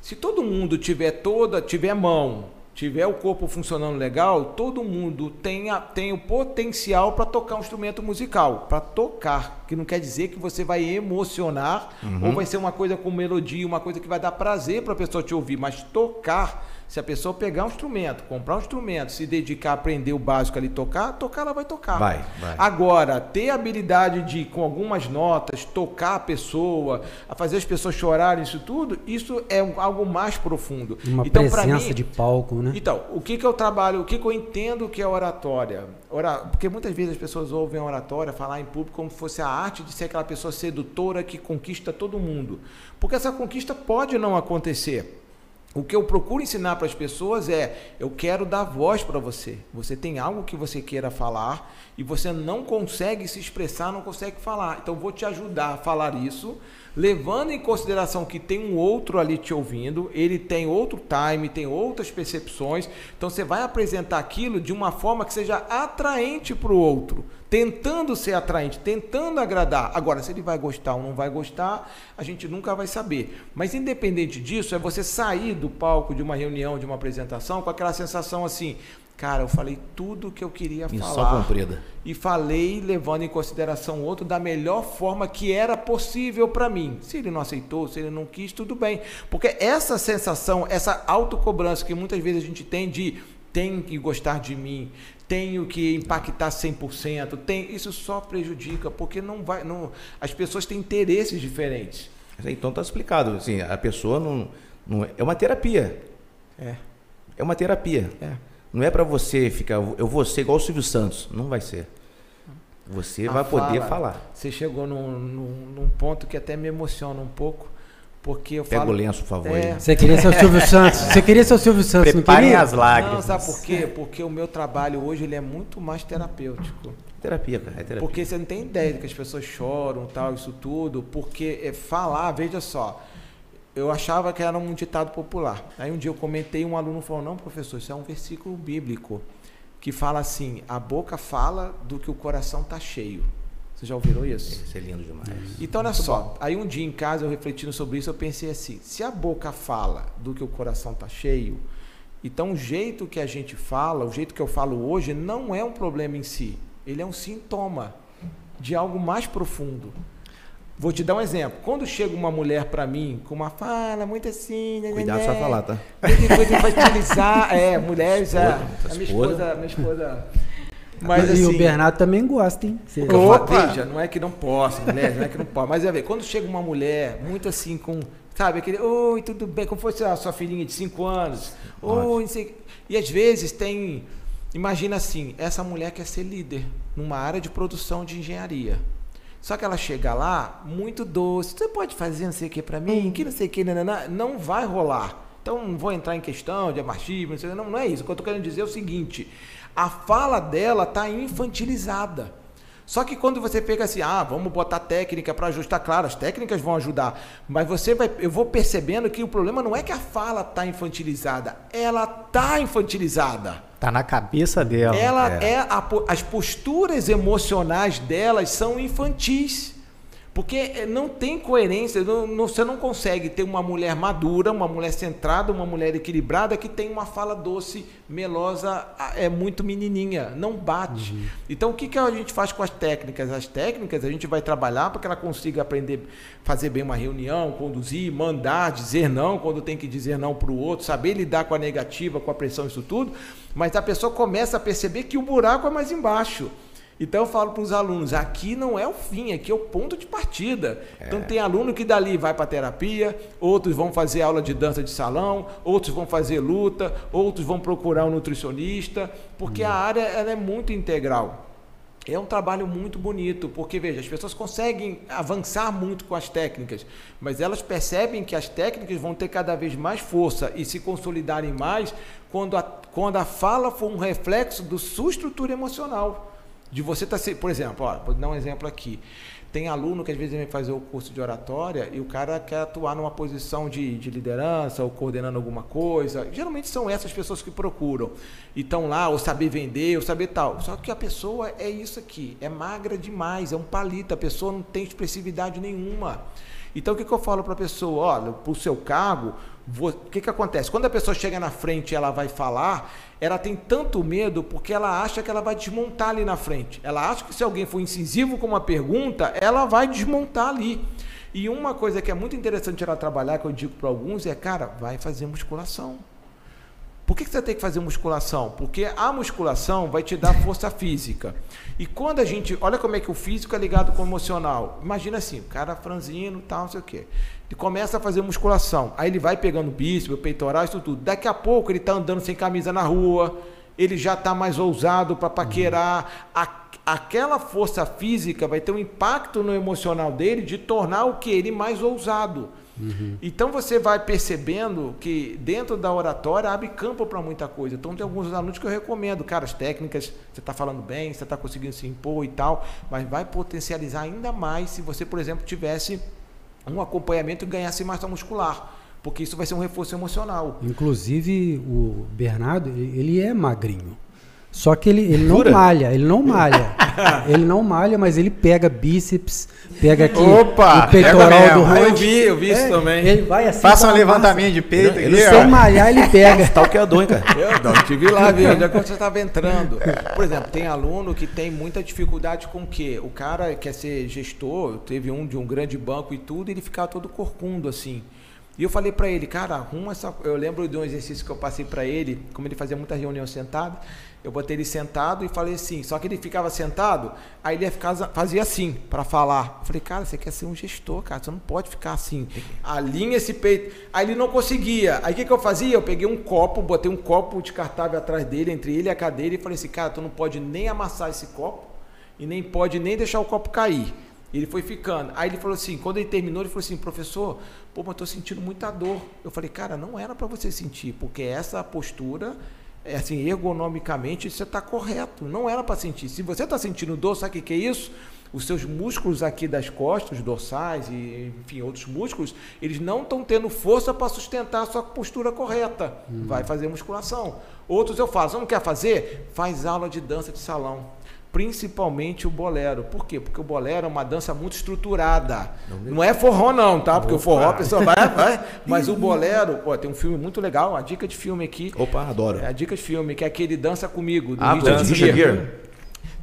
[SPEAKER 2] Se todo mundo tiver toda, tiver mão, tiver o corpo funcionando legal, todo mundo tem, a, tem o potencial para tocar um instrumento musical, para tocar, que não quer dizer que você vai emocionar uhum. ou vai ser uma coisa com melodia, uma coisa que vai dar prazer para a pessoa te ouvir, mas tocar Se a pessoa pegar um instrumento, comprar um instrumento, se dedicar a aprender o básico ali, tocar, tocar ela vai tocar.
[SPEAKER 3] Vai, vai.
[SPEAKER 2] Agora, ter a habilidade de, com algumas notas, tocar a pessoa, a fazer as pessoas chorarem, isso tudo, isso é algo mais profundo.
[SPEAKER 1] Uma
[SPEAKER 2] então,
[SPEAKER 1] presença
[SPEAKER 2] mim,
[SPEAKER 1] de palco, né?
[SPEAKER 2] então, o que, que eu trabalho, o que, que eu entendo que é oratória? Ora, porque muitas vezes as pessoas ouvem a oratória falar em público como se fosse a arte de ser aquela pessoa sedutora que conquista todo mundo. Porque essa conquista pode não acontecer. O que eu procuro ensinar para as pessoas é: eu quero dar voz para você. Você tem algo que você queira falar e você não consegue se expressar, não consegue falar. Então, vou te ajudar a falar isso, levando em consideração que tem um outro ali te ouvindo, ele tem outro time, tem outras percepções. Então, você vai apresentar aquilo de uma forma que seja atraente para o outro, tentando ser atraente, tentando agradar. Agora, se ele vai gostar ou não vai gostar, a gente nunca vai saber. Mas, independente disso, é você sair do palco de uma reunião, de uma apresentação, com aquela sensação assim. Cara, eu falei tudo que eu queria
[SPEAKER 3] Missão
[SPEAKER 2] falar
[SPEAKER 3] cumprida.
[SPEAKER 2] e falei levando em consideração o outro da melhor forma que era possível para mim. Se ele não aceitou, se ele não quis, tudo bem. Porque essa sensação, essa autocobrança que muitas vezes a gente tem de tem que gostar de mim, tenho que impactar 100%, tem, isso só prejudica, porque não vai, não, as pessoas têm interesses diferentes.
[SPEAKER 3] Então tá explicado. Assim, a pessoa não, não é, é uma terapia.
[SPEAKER 2] É,
[SPEAKER 3] É uma terapia.
[SPEAKER 2] é.
[SPEAKER 3] Não é para você ficar. Eu vou ser igual o Silvio Santos. Não vai ser. Você
[SPEAKER 2] A
[SPEAKER 3] vai poder
[SPEAKER 2] fala,
[SPEAKER 3] falar.
[SPEAKER 2] Você chegou num, num, num ponto que até me emociona um pouco, porque eu
[SPEAKER 3] Pega
[SPEAKER 2] falo...
[SPEAKER 3] o lenço, por favor.
[SPEAKER 2] É.
[SPEAKER 1] Você queria ser o Silvio Santos. Você queria ser o Silvio Santos,
[SPEAKER 4] Preparem
[SPEAKER 1] não queria?
[SPEAKER 4] as lágrimas.
[SPEAKER 2] Não, sabe por quê? Porque o meu trabalho hoje ele é muito mais terapêutico.
[SPEAKER 3] Terapia, cara. É terapia.
[SPEAKER 2] Porque você não tem ideia de que as pessoas choram, tal, isso tudo, porque é falar, veja só, eu achava que era um ditado popular. Aí um dia eu comentei, um aluno falou: "Não, professor, isso é um versículo bíblico que fala assim: a boca fala do que o coração tá cheio". Você já ouviram isso?
[SPEAKER 3] Isso é lindo demais.
[SPEAKER 2] Então, olha só, aí um dia em casa, eu refletindo sobre isso, eu pensei assim: se a boca fala do que o coração está cheio, então o jeito que a gente fala, o jeito que eu falo hoje, não é um problema em si, ele é um sintoma de algo mais profundo. Vou te dar um exemplo. Quando chega uma mulher para mim com uma fala muito assim, né, né,
[SPEAKER 3] Cuidado
[SPEAKER 2] né,
[SPEAKER 3] só falar, tá?
[SPEAKER 2] Coisa infantilizar, é, mulheres, a,
[SPEAKER 3] Esposa,
[SPEAKER 2] a minha
[SPEAKER 3] esposa.
[SPEAKER 2] esposa, minha esposa. Mas
[SPEAKER 1] e
[SPEAKER 2] assim,
[SPEAKER 1] o Bernardo também gosta, hein? Você-
[SPEAKER 2] Opa! Veja, não é que não possa, mulher, não é que não pode. Mas é ver, quando chega uma mulher muito assim com, sabe, aquele, oi, tudo bem, como fosse a sua filhinha de 5 anos, oi, não sei. E às vezes tem, imagina assim, essa mulher quer ser líder numa área de produção de engenharia. Só que ela chega lá muito doce, você pode fazer não sei o que pra mim, que não sei o que, nananã. não vai rolar. Então não vou entrar em questão de machismo, não, sei, não, não é isso. O que eu estou querendo dizer é o seguinte: a fala dela está infantilizada. Só que quando você pega assim, ah, vamos botar técnica para ajustar, claro, as técnicas vão ajudar, mas você vai, eu vou percebendo que o problema não é que a fala está infantilizada, ela está infantilizada.
[SPEAKER 4] Tá na cabeça dela.
[SPEAKER 2] Ela é, a po- as posturas emocionais delas são infantis. Porque eh, não tem coerência, não- não- você não consegue ter uma mulher madura, uma mulher centrada, uma mulher equilibrada que tem uma fala doce, melosa, é muito menininha, não bate. Então o que, que a gente faz com as técnicas? As técnicas a gente vai trabalhar para que ela consiga aprender, fazer bem uma reunião, conduzir, mandar, dizer não quando tem que dizer não para o outro, saber lidar com a negativa, com a pressão, isso tudo. Mas a pessoa começa a perceber que o buraco é mais embaixo. Então eu falo para os alunos, aqui não é o fim, aqui é o ponto de partida. Então tem aluno que dali vai para terapia, outros vão fazer aula de dança de salão, outros vão fazer luta, outros vão procurar um nutricionista, porque a área ela é muito integral. É um trabalho muito bonito, porque veja, as pessoas conseguem avançar muito com as técnicas, mas elas percebem que as técnicas vão ter cada vez mais força e se consolidarem mais quando a, quando a fala for um reflexo da sua estrutura emocional. De você estar, tá, por exemplo, ó, vou dar um exemplo aqui. Tem aluno que às vezes vem fazer o curso de oratória e o cara quer atuar numa posição de, de liderança ou coordenando alguma coisa. Geralmente são essas pessoas que procuram. E estão lá, ou saber vender, ou saber tal. Só que a pessoa é isso aqui, é magra demais, é um palito, a pessoa não tem expressividade nenhuma. Então o que, que eu falo para a pessoa? Olha, para o seu cargo, o que, que acontece? Quando a pessoa chega na frente e ela vai falar, ela tem tanto medo porque ela acha que ela vai desmontar ali na frente. Ela acha que se alguém for incisivo com uma pergunta, ela vai desmontar ali. E uma coisa que é muito interessante ela trabalhar, que eu digo para alguns, é, cara, vai fazer musculação. Por que, que você tem que fazer musculação? Porque a musculação vai te dar força física. E quando a gente. Olha como é que o físico é ligado com o emocional. Imagina assim, o cara franzino, tal, não sei o quê. Ele começa a fazer musculação. Aí ele vai pegando bíceps, peitoral, isso tudo. Daqui a pouco ele está andando sem camisa na rua. Ele já está mais ousado para paquerar. A, aquela força física vai ter um impacto no emocional dele de tornar o que ele mais ousado. Uhum. Então você vai percebendo que dentro da oratória abre campo para muita coisa. Então tem alguns alunos que eu recomendo, cara, as técnicas, você está falando bem, você está conseguindo se impor e tal, mas vai potencializar ainda mais se você, por exemplo, tivesse um acompanhamento e ganhasse massa muscular. Porque isso vai ser um reforço emocional.
[SPEAKER 1] Inclusive, o Bernardo, ele é magrinho. Só que ele, ele não malha, ele não malha. ele não malha, mas ele pega bíceps, pega aqui
[SPEAKER 2] Opa,
[SPEAKER 1] o peitoral do.
[SPEAKER 2] Eu vi, eu vi é, isso também.
[SPEAKER 1] Ele vai assim.
[SPEAKER 4] Faça um levantamento de peito.
[SPEAKER 1] Ele, ele sem malhar, ele pega.
[SPEAKER 3] Stalkeador, hein, cara?
[SPEAKER 2] Eu não, tive lá, viu? Onde é que você estava entrando? Por exemplo, tem aluno que tem muita dificuldade com o quê? O cara quer ser gestor, teve um de um grande banco e tudo, e ele ficava todo corcundo assim. E eu falei para ele, cara, arruma essa. Eu lembro de um exercício que eu passei para ele, como ele fazia muita reunião sentado. Eu botei ele sentado e falei assim, só que ele ficava sentado, aí ele ficar, fazia assim para falar. Eu falei, cara, você quer ser um gestor, cara, você não pode ficar assim. Alinha esse peito. Aí ele não conseguia. Aí o que, que eu fazia? Eu peguei um copo, botei um copo descartável atrás dele, entre ele e a cadeira, e falei assim, cara, tu não pode nem amassar esse copo e nem pode nem deixar o copo cair. Ele foi ficando. Aí ele falou assim, quando ele terminou, ele falou assim, professor, pô, mas eu tô sentindo muita dor. Eu falei, cara, não era para você sentir, porque essa postura assim, ergonomicamente, você está correto. Não era para sentir. Se você está sentindo dor, sabe o que é isso? Os seus músculos aqui das costas, dorsais e, enfim, outros músculos, eles não estão tendo força para sustentar a sua postura correta. Uhum. Vai fazer musculação. Outros eu você não quer fazer? Faz aula de dança de salão principalmente o bolero. Por quê? Porque o bolero é uma dança muito estruturada. Não, é forró não, tá? Porque Opa. o forró a pessoa vai, vai. Mas o bolero, pô, tem um filme muito legal, uma dica de filme aqui.
[SPEAKER 3] Opa, adoro.
[SPEAKER 2] É a dica de filme, que é aquele Dança Comigo,
[SPEAKER 3] do ah, Richard Gere.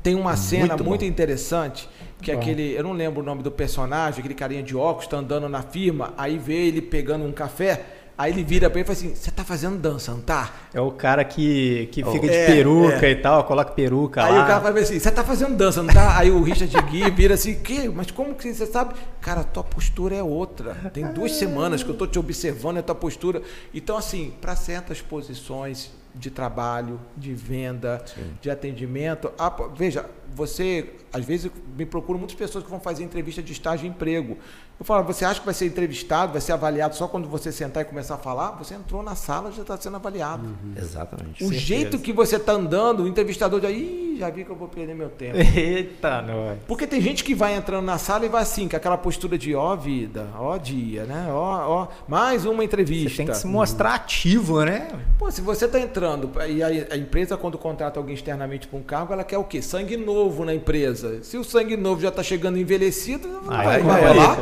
[SPEAKER 2] Tem uma cena muito, muito interessante, que é aquele, eu não lembro o nome do personagem, aquele carinha de óculos, tá andando na firma, aí vê ele pegando um café, Aí ele vira pra ele e fala assim: Você tá fazendo dança, não tá?
[SPEAKER 4] É o cara que, que fica de é, peruca é. e tal, coloca peruca
[SPEAKER 2] aí
[SPEAKER 4] lá.
[SPEAKER 2] Aí o cara fala assim: Você tá fazendo dança, não tá? Aí o Richard Gui vira assim: Que? Mas como que você sabe? Cara, tua postura é outra. Tem duas semanas que eu tô te observando a tua postura. Então, assim, para certas posições de trabalho, de venda, Sim. de atendimento. veja, você, às vezes, me procura muitas pessoas que vão fazer entrevista de estágio e emprego. Eu falo, você acha que vai ser entrevistado, vai ser avaliado só quando você sentar e começar a falar? Você entrou na sala já está sendo avaliado. Uhum.
[SPEAKER 3] Exatamente.
[SPEAKER 2] O certeza. jeito que você está andando, o entrevistador já, Ih, já vi que eu vou perder meu tempo.
[SPEAKER 4] Eita, não.
[SPEAKER 2] Porque tem gente que vai entrando na sala e vai assim, com aquela postura de ó vida, ó dia, né? Ó, ó, mais uma entrevista. Você
[SPEAKER 4] tem que se mostrar ativo, né?
[SPEAKER 2] Pô, se você está entrando, e a, a, empresa, quando contrata alguém externamente para um cargo, ela quer o quê? Sangue novo na empresa. Se o sangue novo já está chegando envelhecido, não vai, vai, vai lá.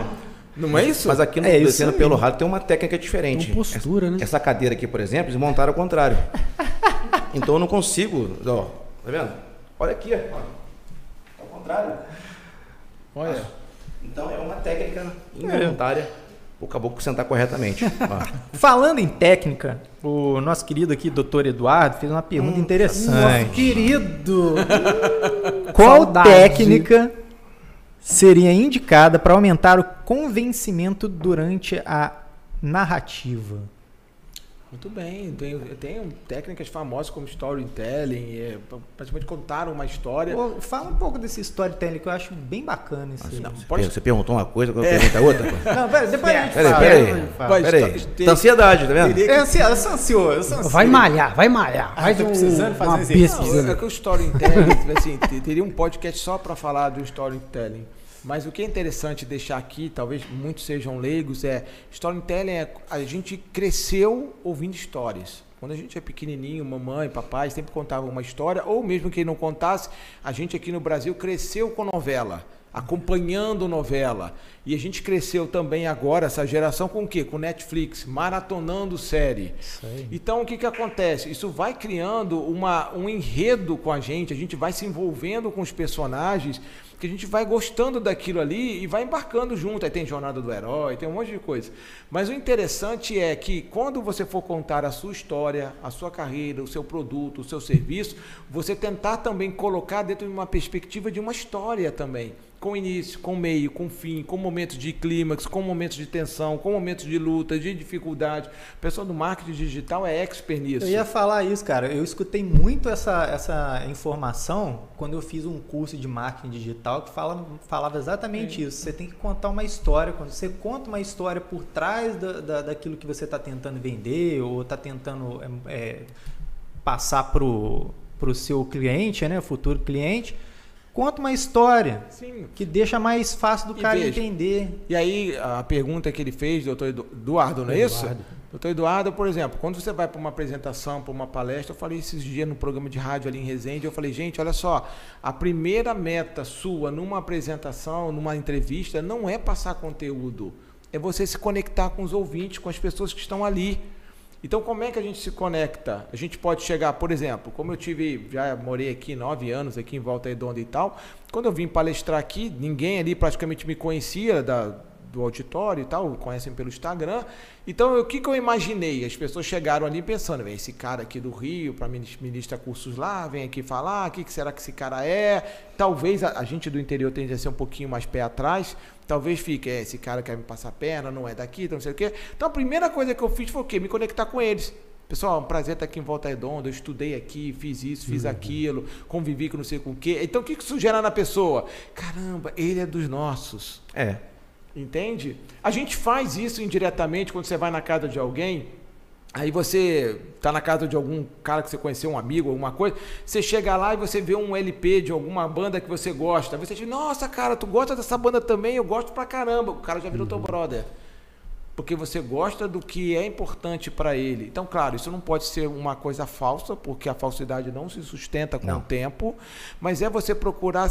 [SPEAKER 2] Não é isso?
[SPEAKER 3] Mas aqui no é Descendo pelo Rádio tem uma técnica diferente.
[SPEAKER 1] Uma postura,
[SPEAKER 3] essa,
[SPEAKER 1] né?
[SPEAKER 3] Essa cadeira aqui, por exemplo, eles montaram ao contrário. então eu não consigo. Ó, tá vendo? Olha aqui, ó. Ao contrário.
[SPEAKER 2] Olha.
[SPEAKER 3] Então é uma técnica involuntária. É. O caboclo sentar corretamente.
[SPEAKER 4] Falando em técnica, o nosso querido aqui, doutor Eduardo, fez uma pergunta hum, interessante. Nosso
[SPEAKER 1] querido!
[SPEAKER 4] Qual Saudade. técnica seria indicada para aumentar o convencimento durante a narrativa?
[SPEAKER 2] Muito bem, tem, tem técnicas famosas como storytelling, é, praticamente contar uma história. Pô,
[SPEAKER 4] fala um pouco desse storytelling que eu acho bem bacana. Esse...
[SPEAKER 3] Não, pode... Você perguntou uma coisa, agora é. pergunta outra.
[SPEAKER 4] Não, pera, depois a gente
[SPEAKER 3] fala. Peraí, peraí. peraí. Tá ansiedade, tá vendo?
[SPEAKER 4] Eu, eu sou ansioso, eu
[SPEAKER 1] Vai malhar, vai malhar.
[SPEAKER 4] Ah,
[SPEAKER 1] Faz um,
[SPEAKER 4] precisando fazer uma pesquisa.
[SPEAKER 2] Não, é que o storytelling, assim, teria um podcast só para falar do storytelling. Mas o que é interessante deixar aqui, talvez muitos sejam leigos, é storytelling é a gente cresceu ouvindo histórias. Quando a gente é pequenininho, mamãe, papai sempre contavam uma história, ou mesmo que não contasse, a gente aqui no Brasil cresceu com novela, acompanhando novela. E a gente cresceu também agora, essa geração, com o quê? Com Netflix, maratonando série. Então, o que, que acontece? Isso vai criando uma, um enredo com a gente, a gente vai se envolvendo com os personagens que a gente vai gostando daquilo ali e vai embarcando junto. Aí tem Jornada do Herói, tem um monte de coisa. Mas o interessante é que quando você for contar a sua história, a sua carreira, o seu produto, o seu serviço, você tentar também colocar dentro de uma perspectiva de uma história também com início, com meio, com fim, com momentos de clímax, com momentos de tensão, com momentos de luta, de dificuldade. O pessoal do marketing digital é expert nisso.
[SPEAKER 4] Eu ia falar isso, cara. Eu escutei muito essa, essa informação quando eu fiz um curso de marketing digital que fala, falava exatamente é. isso. Você tem que contar uma história. Quando você conta uma história por trás da, da daquilo que você está tentando vender ou está tentando é, é passar para o seu cliente, né, futuro cliente, conta uma história Sim. que deixa mais fácil do e cara veja, entender.
[SPEAKER 2] E aí, a pergunta que ele fez, doutor Eduardo, não é Eduardo. isso? Doutor Eduardo, por exemplo, quando você vai para uma apresentação, para uma palestra, eu falei esses dias no programa de rádio ali em Resende, eu falei, gente, olha só, a primeira meta sua numa apresentação, numa entrevista, não é passar conteúdo, é você se conectar com os ouvintes, com as pessoas que estão ali. Então, como é que a gente se conecta? A gente pode chegar, por exemplo, como eu tive, já morei aqui nove anos, aqui em Volta Redonda e tal, quando eu vim palestrar aqui, ninguém ali praticamente me conhecia da, do auditório e tal, conhecem pelo Instagram. Então, o que, que eu imaginei? As pessoas chegaram ali pensando, vem esse cara aqui do Rio para ministrar cursos lá, vem aqui falar, o que, que será que esse cara é? Talvez a, a gente do interior tende a ser um pouquinho mais pé atrás, talvez fique, é, esse cara quer me passar a perna, não é daqui, então não sei o quê. Então, a primeira coisa que eu fiz foi o quê? Me conectar com eles. Pessoal, é um prazer estar aqui em Volta Redonda. Eu estudei aqui, fiz isso, fiz uhum. aquilo, convivi com não sei com o quê. Então, o que, que isso gera na pessoa? Caramba, ele é dos nossos.
[SPEAKER 3] É.
[SPEAKER 2] Entende? A gente faz isso indiretamente quando você vai na casa de alguém. Aí você está na casa de algum cara que você conheceu, um amigo, alguma coisa. Você chega lá e você vê um LP de alguma banda que você gosta. Aí você diz, nossa, cara, tu gosta dessa banda também? Eu gosto pra caramba. O cara já virou uhum. teu brother. Porque você gosta do que é importante para ele. Então, claro, isso não pode ser uma coisa falsa, porque a falsidade não se sustenta com não. o tempo. Mas é você procurar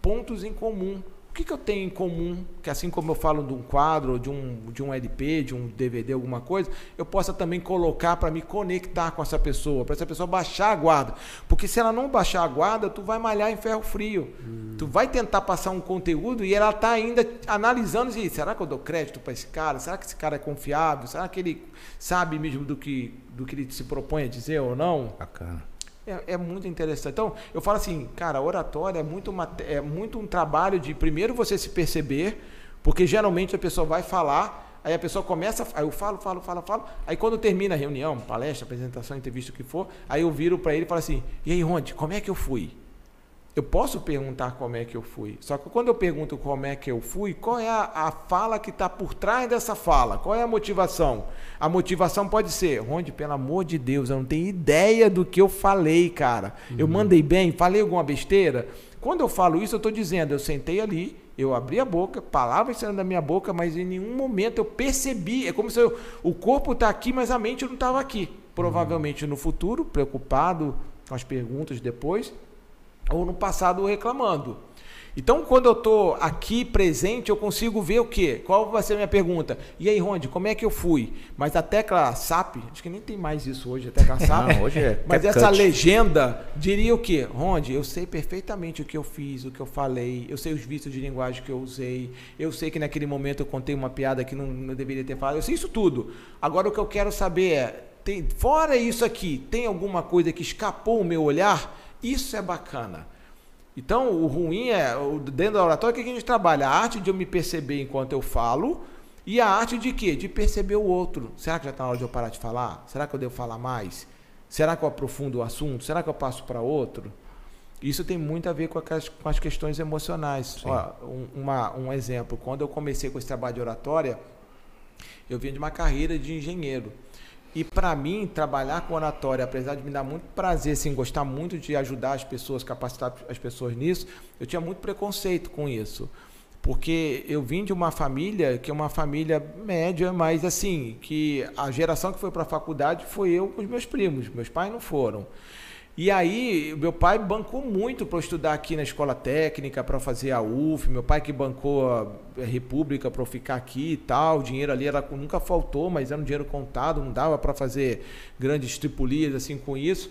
[SPEAKER 2] pontos em comum o que, que eu tenho em comum, que assim como eu falo de um quadro, de um, de um LP, de um DVD, alguma coisa, eu possa também colocar para me conectar com essa pessoa, para essa pessoa baixar a guarda. Porque se ela não baixar a guarda, tu vai malhar em ferro frio. Hum. Tu vai tentar passar um conteúdo e ela está ainda analisando e será que eu dou crédito para esse cara? Será que esse cara é confiável? Será que ele sabe mesmo do que, do que ele se propõe a dizer ou não?
[SPEAKER 3] Bacana.
[SPEAKER 2] É, é, muito interessante. Então, eu falo assim, cara, oratória é muito, uma, é muito um trabalho de primeiro você se perceber, porque geralmente a pessoa vai falar, aí a pessoa começa, aí eu falo, falo, falo, falo, aí quando termina a reunião, palestra, apresentação, entrevista, o que for, aí eu viro para ele e falo assim, e aí, Ronde, como é que eu fui? Eu posso perguntar como é que eu fui. Só que quando eu pergunto como é que eu fui, qual é a, a fala que está por trás dessa fala? Qual é a motivação? A motivação pode ser, Ronde, pelo amor de Deus, eu não tenho ideia do que eu falei, cara. Uhum. Eu mandei bem, falei alguma besteira. Quando eu falo isso, eu estou dizendo, eu sentei ali, eu abri a boca, palavras saindo da minha boca, mas em nenhum momento eu percebi. É como se eu, o corpo está aqui, mas a mente não estava aqui. Provavelmente no futuro, preocupado com as perguntas depois ou no passado reclamando. Então, quando eu estou aqui presente, eu consigo ver o quê? Qual vai ser a minha pergunta? E aí, Ronde, como é que eu fui? Mas a tecla SAP, acho que nem tem mais isso hoje, a tecla SAP.
[SPEAKER 3] Não, hoje é
[SPEAKER 2] mas essa cut. legenda diria o quê? Ronde, eu sei perfeitamente o que eu fiz, o que eu falei, eu sei os vícios de linguagem que eu usei, eu sei que naquele momento eu contei uma piada que não, não deveria ter falado, eu sei isso tudo. Agora, o que eu quero saber é, tem, fora isso aqui, tem alguma coisa que escapou o meu olhar? Isso é bacana. Então, o ruim é, dentro da oratória, o que a gente trabalha? A arte de eu me perceber enquanto eu falo e a arte de quê? De perceber o outro. Será que já está na hora de eu parar de falar? Será que eu devo falar mais? Será que eu aprofundo o assunto? Será que eu passo para outro? Isso tem muito a ver com as, com as questões emocionais. Ó, um, uma, um exemplo, quando eu comecei com esse trabalho de oratória, eu vim de uma carreira de engenheiro. E para mim, trabalhar com oratória, apesar de me dar muito prazer, assim, gostar muito de ajudar as pessoas, capacitar as pessoas nisso, eu tinha muito preconceito com isso. Porque eu vim de uma família que é uma família média, mas assim, que a geração que foi para a faculdade foi eu com os meus primos, meus pais não foram. E aí, meu pai bancou muito para eu estudar aqui na escola técnica, para fazer a UF. Meu pai que bancou a República para eu ficar aqui e tal. O dinheiro ali era, nunca faltou, mas era um dinheiro contado, não dava para fazer grandes tripulias assim com isso.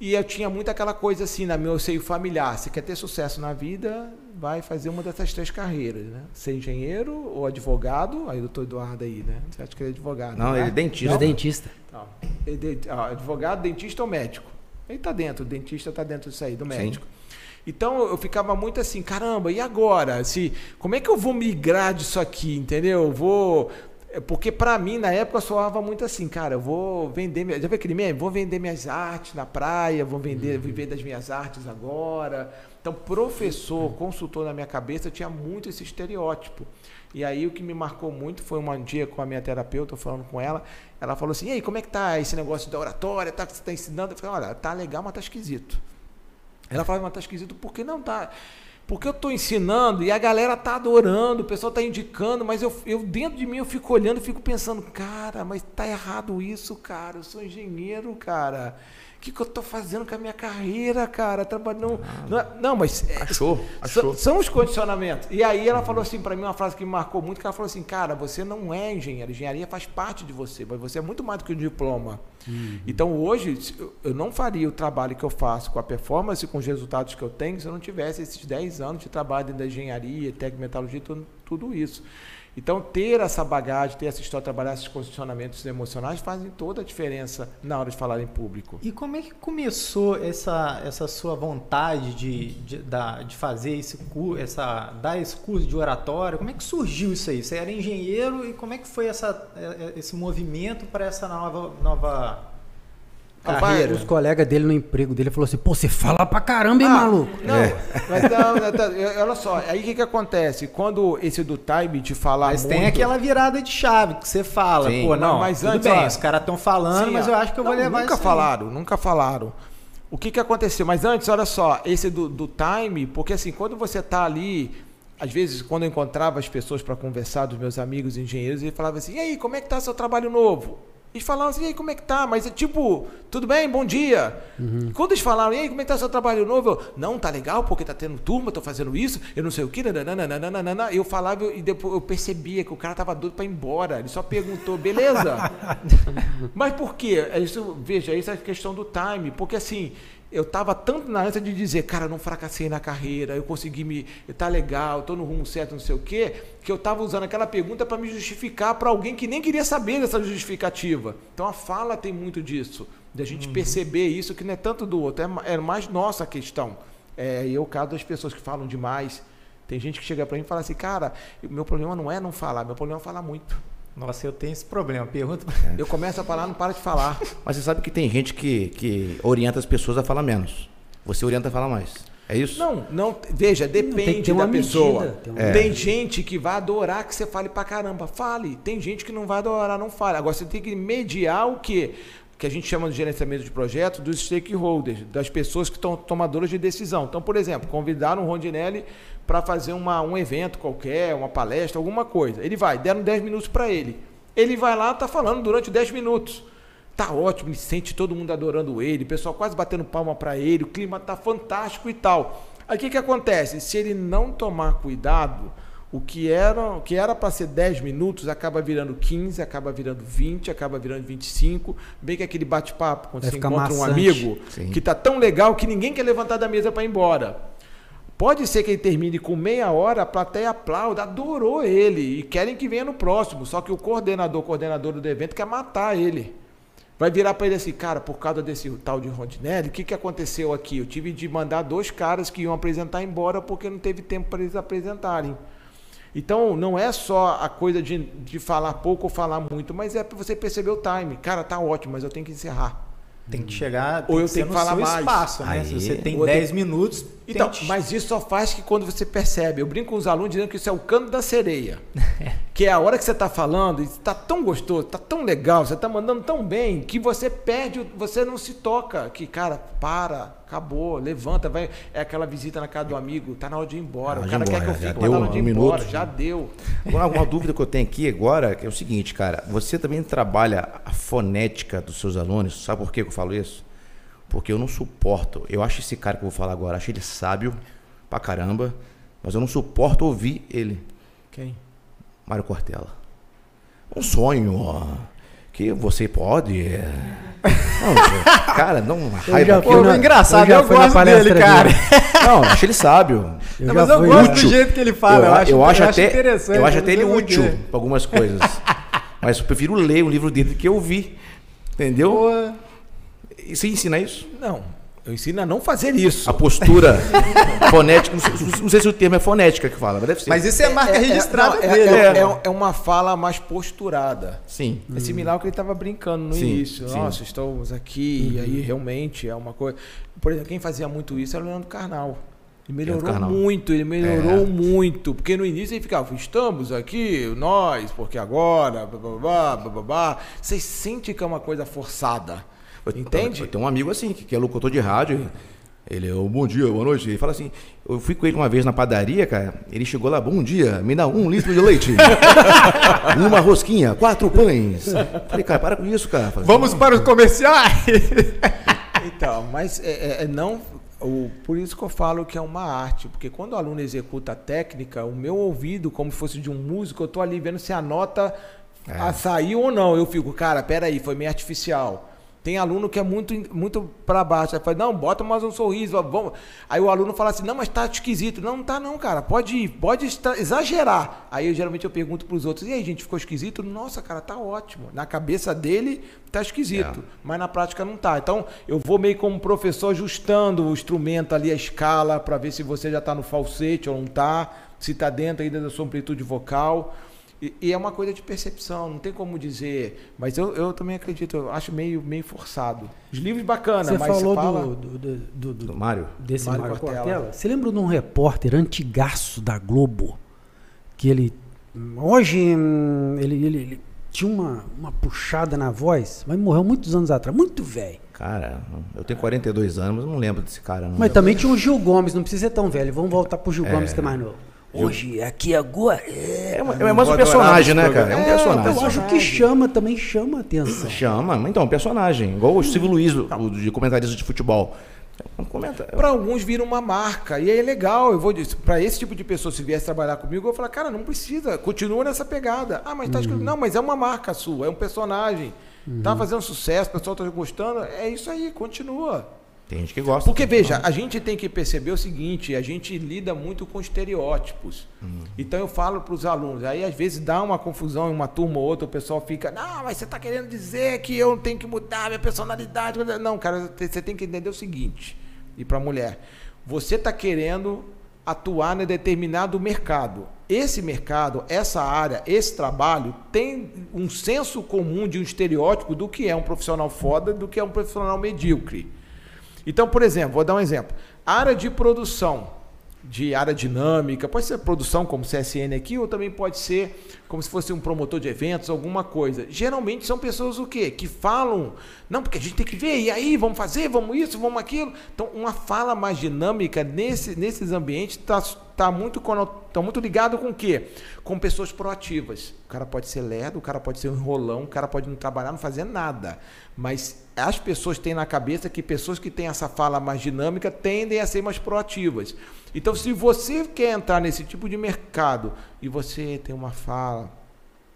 [SPEAKER 2] E eu tinha muito aquela coisa assim, na meu seio familiar. Se quer ter sucesso na vida, vai fazer uma dessas três carreiras, né? Ser engenheiro ou advogado. Aí o doutor Eduardo aí, né? Você acha que ele é advogado?
[SPEAKER 3] Não,
[SPEAKER 2] né?
[SPEAKER 3] ele é dentista.
[SPEAKER 1] Ele é dentista.
[SPEAKER 2] De- ah, advogado, dentista ou médico? Ele tá dentro, o dentista tá dentro disso aí, do médico. Então eu ficava muito assim, caramba, e agora? Se, como é que eu vou migrar disso aqui, entendeu? Eu vou. é Porque pra mim, na época, soava muito assim, cara, eu vou vender. minha- Já viu aquele meme? Vou vender minhas artes na praia, vou vender, viver das minhas artes agora. Então, professor, consultor na minha cabeça, tinha muito esse estereótipo. E aí o que me marcou muito foi um dia com a minha terapeuta, eu falando com ela, ela falou assim, e aí, como é que tá esse negócio da oratória, tá, que você tá ensinando? Eu falei, olha, tá legal, mas tá esquisito. Ela falava, mas tá esquisito, por que não tá? Porque eu tô ensinando e a galera tá adorando, o pessoal tá indicando, mas eu, eu dentro de mim eu fico olhando, fico pensando, cara, mas tá errado isso, cara. Eu sou engenheiro, cara. O que, que eu tô fazendo com a minha carreira, cara? Trabalhando. Não, é- não, mas. é,
[SPEAKER 3] Achou,
[SPEAKER 2] são-
[SPEAKER 3] achou.
[SPEAKER 2] São os condicionamentos. E aí ela falou assim para mim uma frase que me marcou muito, que ela falou assim, cara, você não é engenheiro, engenharia faz parte de você, mas você é muito mais do que um diploma. Então hoje eu- não faria o trabalho que eu faço com a performance, com os resultados que eu tenho, se eu não tivesse esses 10 anos de trabalho dentro da engenharia, técnica, metalurgia, tudo, tudo isso. Então ter essa bagagem, ter essa história, trabalhar esses condicionamentos emocionais fazem toda a diferença na hora de falar em público.
[SPEAKER 4] E como é que começou essa, essa sua vontade de, de, de fazer esse curso, essa, dar esse curso de oratória? Como é que surgiu isso aí? Você era engenheiro e como é que foi essa, eh, esse movimento para essa nova, nova carreira?
[SPEAKER 1] Os colegas dele no emprego dele falou assim: pô, você fala pra caramba, hein,
[SPEAKER 2] Ah,
[SPEAKER 1] maluco?
[SPEAKER 2] Não, mas não, não, tá, olha só, aí o que, que acontece? Quando esse do time de falar
[SPEAKER 4] Mas
[SPEAKER 2] muito,
[SPEAKER 4] tem aquela virada de chave que você fala,
[SPEAKER 3] Sim.
[SPEAKER 4] pô, não,
[SPEAKER 2] Mas
[SPEAKER 4] tudo
[SPEAKER 2] antes,
[SPEAKER 4] bem,
[SPEAKER 2] ó,
[SPEAKER 4] os caras estão falando,
[SPEAKER 2] Sim,
[SPEAKER 4] mas eu acho que eu vou
[SPEAKER 2] Não,
[SPEAKER 4] levar
[SPEAKER 2] Nunca
[SPEAKER 4] isso aí.
[SPEAKER 2] falaram, nunca falaram. O que, que aconteceu? Mas antes, olha só, esse do, do time, porque assim, quando você tá ali, às vezes, quando eu encontrava as pessoas para conversar, dos meus amigos engenheiros, ele falava assim: e aí, como é que tá seu trabalho novo? Eles falavam assim, e aí, como é que tá? Mas é tipo, tudo bem, bom dia. Quando eles falaram, e aí, como é que tá seu trabalho novo? Eu, não, tá legal, porque tá tendo turma, tô fazendo isso, eu não sei o que, nananana. eu falava e depois eu percebia que o cara tava doido para ir embora. Ele só perguntou, beleza? Mas por quê? É Isso, veja, essa é a questão do time. Porque assim, eu estava tanto na ânsia de dizer, cara, eu não fracassei na carreira, eu consegui me. Tá legal, tô no rumo certo, não sei o quê, que eu estava usando aquela pergunta para me justificar para alguém que nem queria saber dessa justificativa. Então a fala tem muito disso, de a gente perceber isso, que não é tanto do outro, é, é mais nossa questão. É, e o caso das pessoas que falam demais. Tem gente que chega para mim e fala assim, cara, meu problema não é não falar, meu problema é falar muito.
[SPEAKER 4] Nossa, eu tenho esse problema. Pergunta
[SPEAKER 2] Eu começo a falar, não para de falar.
[SPEAKER 3] Mas você sabe que tem gente que, que orienta as pessoas a falar menos. Você orienta a falar mais. É isso?
[SPEAKER 2] Não, não, veja,
[SPEAKER 1] tem
[SPEAKER 2] depende da pessoa.
[SPEAKER 1] medida, tem
[SPEAKER 2] Tem,
[SPEAKER 1] uma-
[SPEAKER 2] gente que vai adorar que você fale pra caramba, fale. Tem gente que não vai adorar, não fale. Agora você tem que mediar o quê? Que a gente chama de gerenciamento de projetos dos stakeholders, das pessoas que estão tomadoras de decisão. Então, por exemplo, convidaram o Rondinelli para fazer uma, um evento qualquer, uma palestra, alguma coisa. Ele vai, deram 10 minutos para ele. Ele vai lá, tá falando durante 10 minutos. Tá ótimo, ele sente todo mundo adorando ele, o pessoal quase batendo palma para ele, o clima tá fantástico e tal. Aí o que, que acontece? Se ele não tomar cuidado, o que era o que era para ser 10 minutos acaba virando 15, acaba virando 20, acaba virando 25. Bem que aquele bate-papo, quando
[SPEAKER 1] Vai
[SPEAKER 2] você encontra um
[SPEAKER 1] maçante.
[SPEAKER 2] amigo
[SPEAKER 3] Sim.
[SPEAKER 2] que tá tão legal que ninguém quer levantar da mesa para ir embora. Pode ser que ele termine com meia hora, a plateia aplauda, adorou ele e querem que venha no próximo. Só que o coordenador, coordenador do evento quer matar ele. Vai virar para ele assim, cara, por causa desse tal de Rondinelli, o que, que aconteceu aqui? Eu tive de mandar dois caras que iam apresentar embora porque não teve tempo para eles apresentarem. Então, não é só a coisa de, de falar pouco ou falar muito, mas é para você perceber o time. Cara, tá ótimo, mas eu tenho que encerrar.
[SPEAKER 4] Tem que chegar
[SPEAKER 2] Ou
[SPEAKER 4] tem
[SPEAKER 2] eu
[SPEAKER 4] ser
[SPEAKER 2] tenho que falar mais.
[SPEAKER 4] espaço, né?
[SPEAKER 3] Aí.
[SPEAKER 4] Se você tem
[SPEAKER 2] Ou eu
[SPEAKER 4] 10 minutos,
[SPEAKER 2] Então,
[SPEAKER 4] tente-
[SPEAKER 2] mas isso só faz que quando você percebe. Eu brinco com os alunos dizendo que isso é o canto da sereia. que é a hora que você está falando, está tão gostoso, está tão legal, você está mandando tão bem, que você perde, você não se toca. Que, cara, para, acabou, levanta, vai. É aquela visita na casa do amigo, tá na hora de ir embora.
[SPEAKER 3] Na
[SPEAKER 2] o cara
[SPEAKER 3] ir
[SPEAKER 2] quer que eu
[SPEAKER 3] embora, já
[SPEAKER 2] fique, tá na hora de
[SPEAKER 3] deu
[SPEAKER 2] ir
[SPEAKER 3] um
[SPEAKER 2] embora.
[SPEAKER 3] minuto.
[SPEAKER 2] Já deu.
[SPEAKER 3] Agora, uma dúvida que eu tenho aqui agora é o seguinte, cara. Você também trabalha a fonética dos seus alunos. Sabe por que eu falo isso? Porque eu não suporto. Eu acho esse cara que eu vou falar agora, acho ele sábio pra caramba, mas eu não suporto ouvir ele.
[SPEAKER 2] Quem?
[SPEAKER 3] Mário Cortella. Um sonho ó, que você pode. é. Não, cara, não uma
[SPEAKER 1] Eu
[SPEAKER 3] raiva
[SPEAKER 1] já
[SPEAKER 3] aqui.
[SPEAKER 4] Pô,
[SPEAKER 1] na-
[SPEAKER 4] engraçado,
[SPEAKER 1] já
[SPEAKER 4] eu
[SPEAKER 1] na
[SPEAKER 4] gosto
[SPEAKER 1] palestra
[SPEAKER 4] dele, cara.
[SPEAKER 3] Não, eu acho ele sábio.
[SPEAKER 1] Eu
[SPEAKER 4] Não, mas eu gosto
[SPEAKER 3] útil.
[SPEAKER 4] do jeito que ele fala. Eu, acho,
[SPEAKER 3] eu acho até,
[SPEAKER 4] interessante.
[SPEAKER 3] eu acho até ele útil para algumas coisas. Mas eu prefiro ler o livro dele do que ouvir. Entendeu? E Você ensina isso?
[SPEAKER 2] Não, eu ensino a não fazer isso.
[SPEAKER 3] A postura fonética, não sei, se o termo é fonética que fala, mas deve ser.
[SPEAKER 4] Mas isso é marca registrada
[SPEAKER 2] não, é,
[SPEAKER 4] dele.
[SPEAKER 2] é-
[SPEAKER 4] né?
[SPEAKER 2] é- é uma fala mais posturada.
[SPEAKER 3] Sim.
[SPEAKER 2] É similar ao que ele estava brincando no
[SPEAKER 3] Sim,
[SPEAKER 2] início.
[SPEAKER 3] sim.
[SPEAKER 2] Nossa, estamos aqui, e aí realmente é uma coisa. Por exemplo, quem fazia muito isso era o Leandro Carnal. Ele melhorou muito, ele melhorou
[SPEAKER 3] É.
[SPEAKER 2] muito. Porque no início ele ficava, estamos aqui, nós, porque agora, bababá, bababá. Vocês sentem que é uma coisa forçada.
[SPEAKER 3] Eu-
[SPEAKER 2] Entende?
[SPEAKER 3] Eu tenho um amigo assim, que que é locutor de rádio. Ele é o bom dia, boa noite. Ele fala assim: eu fui com ele uma vez na padaria, cara. Ele chegou lá, bom dia, me dá um litro de leite. uma rosquinha, quatro pães. Falei, cara, para com isso, cara. Falei,
[SPEAKER 4] Vamos para os comerciais.
[SPEAKER 2] Então, mas é, é- é não. O, por isso que eu falo que é uma arte, porque quando o aluno executa a técnica, o meu ouvido, como se fosse de um músico, eu tô ali vendo se a nota a saiu ou não. Eu fico, cara, peraí, foi meio artificial. Tem aluno que é muito, muito para baixo. Aí fala, não, bota mais um sorriso. Vamos. Aí o aluno fala assim, não, mas tá esquisito. Não, não tá não, cara. Pode, pode estra- exagerar. Aí eu, geralmente eu pergunto pros outros, e aí, gente, ficou esquisito? Nossa, cara, tá ótimo. Na cabeça dele tá esquisito, mas na prática não tá. Então eu vou meio como professor ajustando o instrumento ali, a escala, para ver se você já tá no falsete ou não tá, se tá dentro ainda da sua amplitude vocal. E, e é uma coisa de percepção, não tem como dizer. Mas eu, eu também acredito, eu acho meio, meio forçado. Os livros bacana,
[SPEAKER 1] Você
[SPEAKER 2] mas
[SPEAKER 1] falou
[SPEAKER 2] você fala...
[SPEAKER 1] do, do, do, do- do-
[SPEAKER 3] Mário?
[SPEAKER 1] desse
[SPEAKER 2] Mário
[SPEAKER 1] Mário
[SPEAKER 2] Cortella.
[SPEAKER 1] Cortella. Você lembra de um repórter antigaço da Globo? Que ele. Hoje hum, ele, ele, ele tinha uma, uma puxada na voz, mas morreu muitos anos atrás, muito velho.
[SPEAKER 3] Cara, eu tenho 42 anos, mas eu não lembro desse cara, não.
[SPEAKER 1] Mas também tinha o Gil Gomes, não precisa ser tão velho. Vamos voltar pro Gil
[SPEAKER 3] É.
[SPEAKER 1] Gomes, que é mais novo. Hoje, aqui agora. É,
[SPEAKER 3] É, uma- é mais um personagem, né, cara? É um
[SPEAKER 2] É,
[SPEAKER 3] personagem.
[SPEAKER 1] eu acho que chama também, chama a atenção.
[SPEAKER 3] Chama, mas então, um personagem. Igual o Silvio Luiz, o, o de comentarista de futebol. Comenta.
[SPEAKER 2] Para alguns vira uma marca. E aí é legal. Eu vou para esse tipo de pessoa, se viesse trabalhar comigo, eu vou falar, cara, não precisa, continua nessa pegada. Ah, mas tá escrito. Não, mas é uma marca sua, é um personagem. Tá fazendo sucesso, o pessoal tá gostando. É isso aí, continua.
[SPEAKER 3] Tem gente que gosta.
[SPEAKER 2] Porque, veja, a gente tem que perceber o seguinte: a gente lida muito com estereótipos. Então, eu falo para os alunos, aí às vezes dá uma confusão em uma turma ou outra, o pessoal fica, não, mas você está querendo dizer que eu tenho que mudar minha personalidade. Não, cara, você tem que entender o seguinte: e para a mulher, você está querendo atuar em determinado mercado. Esse mercado, essa área, esse trabalho tem um senso comum de um estereótipo do que é um profissional foda, do que é um profissional medíocre. Então, por exemplo, vou dar um exemplo. Área de produção, de área dinâmica, pode ser produção como CSN aqui, ou também pode ser como se fosse um promotor de eventos, alguma coisa. Geralmente são pessoas o quê? Que falam, não, porque a gente tem que ver, e aí, vamos fazer, vamos isso, vamos aquilo. Então, uma fala mais dinâmica nesse, nesses ambientes está tá muito, tá muito ligado com o quê? Com pessoas proativas. O cara pode ser lerdo, o cara pode ser um enrolão, o cara pode não trabalhar, não fazer nada. Mas as pessoas têm na cabeça que pessoas que têm essa fala mais dinâmica tendem a ser mais proativas. Então, se você quer entrar nesse tipo de mercado e você tem uma fala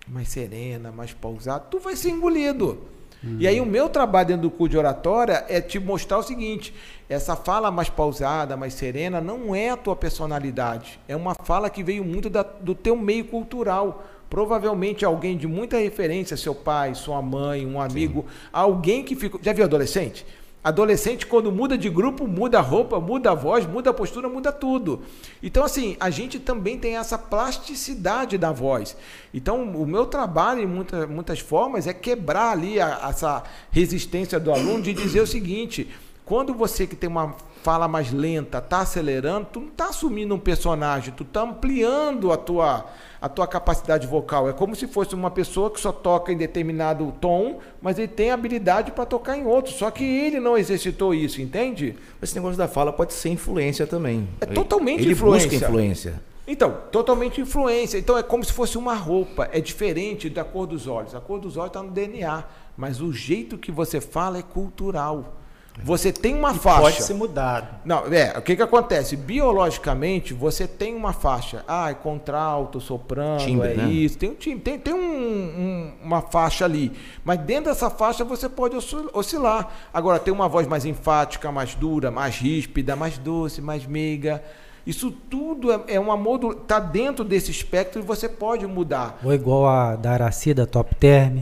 [SPEAKER 2] mais serena, mais pausada, tu vai ser engolido. E aí o meu trabalho dentro do curso de oratória é te mostrar o seguinte: essa fala mais pausada, mais serena, não é a tua personalidade. É uma fala que veio muito da- do teu meio cultural. Provavelmente alguém de muita referência, seu pai, sua mãe, um amigo, alguém que ficou. Já viu adolescente? Adolescente, quando muda de grupo, muda a roupa, muda a voz, muda a postura, muda tudo. Então, assim, a gente também tem essa plasticidade da voz. Então, o meu trabalho, em muita, muitas formas, é quebrar ali a- essa resistência do aluno de dizer o seguinte: quando você que tem uma fala mais lenta, tá acelerando, tu não tá assumindo um personagem, tu tá ampliando a tua, a tua capacidade vocal. É como se fosse uma pessoa que só toca em determinado tom, mas ele tem habilidade para tocar em outro. Só que ele não exercitou isso, entende?
[SPEAKER 3] Esse negócio da fala pode ser influência também.
[SPEAKER 2] É totalmente
[SPEAKER 3] ele
[SPEAKER 2] influência.
[SPEAKER 3] busca influência.
[SPEAKER 2] Então, totalmente influência. Então é como se fosse uma roupa. É diferente da cor dos olhos. A cor dos olhos está no DNA, mas o jeito que você fala é cultural. Você tem uma
[SPEAKER 4] E
[SPEAKER 2] faixa.
[SPEAKER 4] Pode ser mudado.
[SPEAKER 2] Não, é, o que que acontece? Biologicamente, você tem uma faixa. Ah, é contralto, soprano,
[SPEAKER 3] Timbre,
[SPEAKER 2] é
[SPEAKER 3] né?
[SPEAKER 2] isso. Tem um timbre, tem, tem um- um- uma faixa ali. Mas dentro dessa faixa você pode oscil- oscilar. Agora, tem uma voz mais enfática, mais dura, mais ríspida, mais doce, mais meiga. Isso tudo é, é uma modulação. Está dentro desse espectro e você pode mudar.
[SPEAKER 1] Ou igual a da Araci, da Top Term.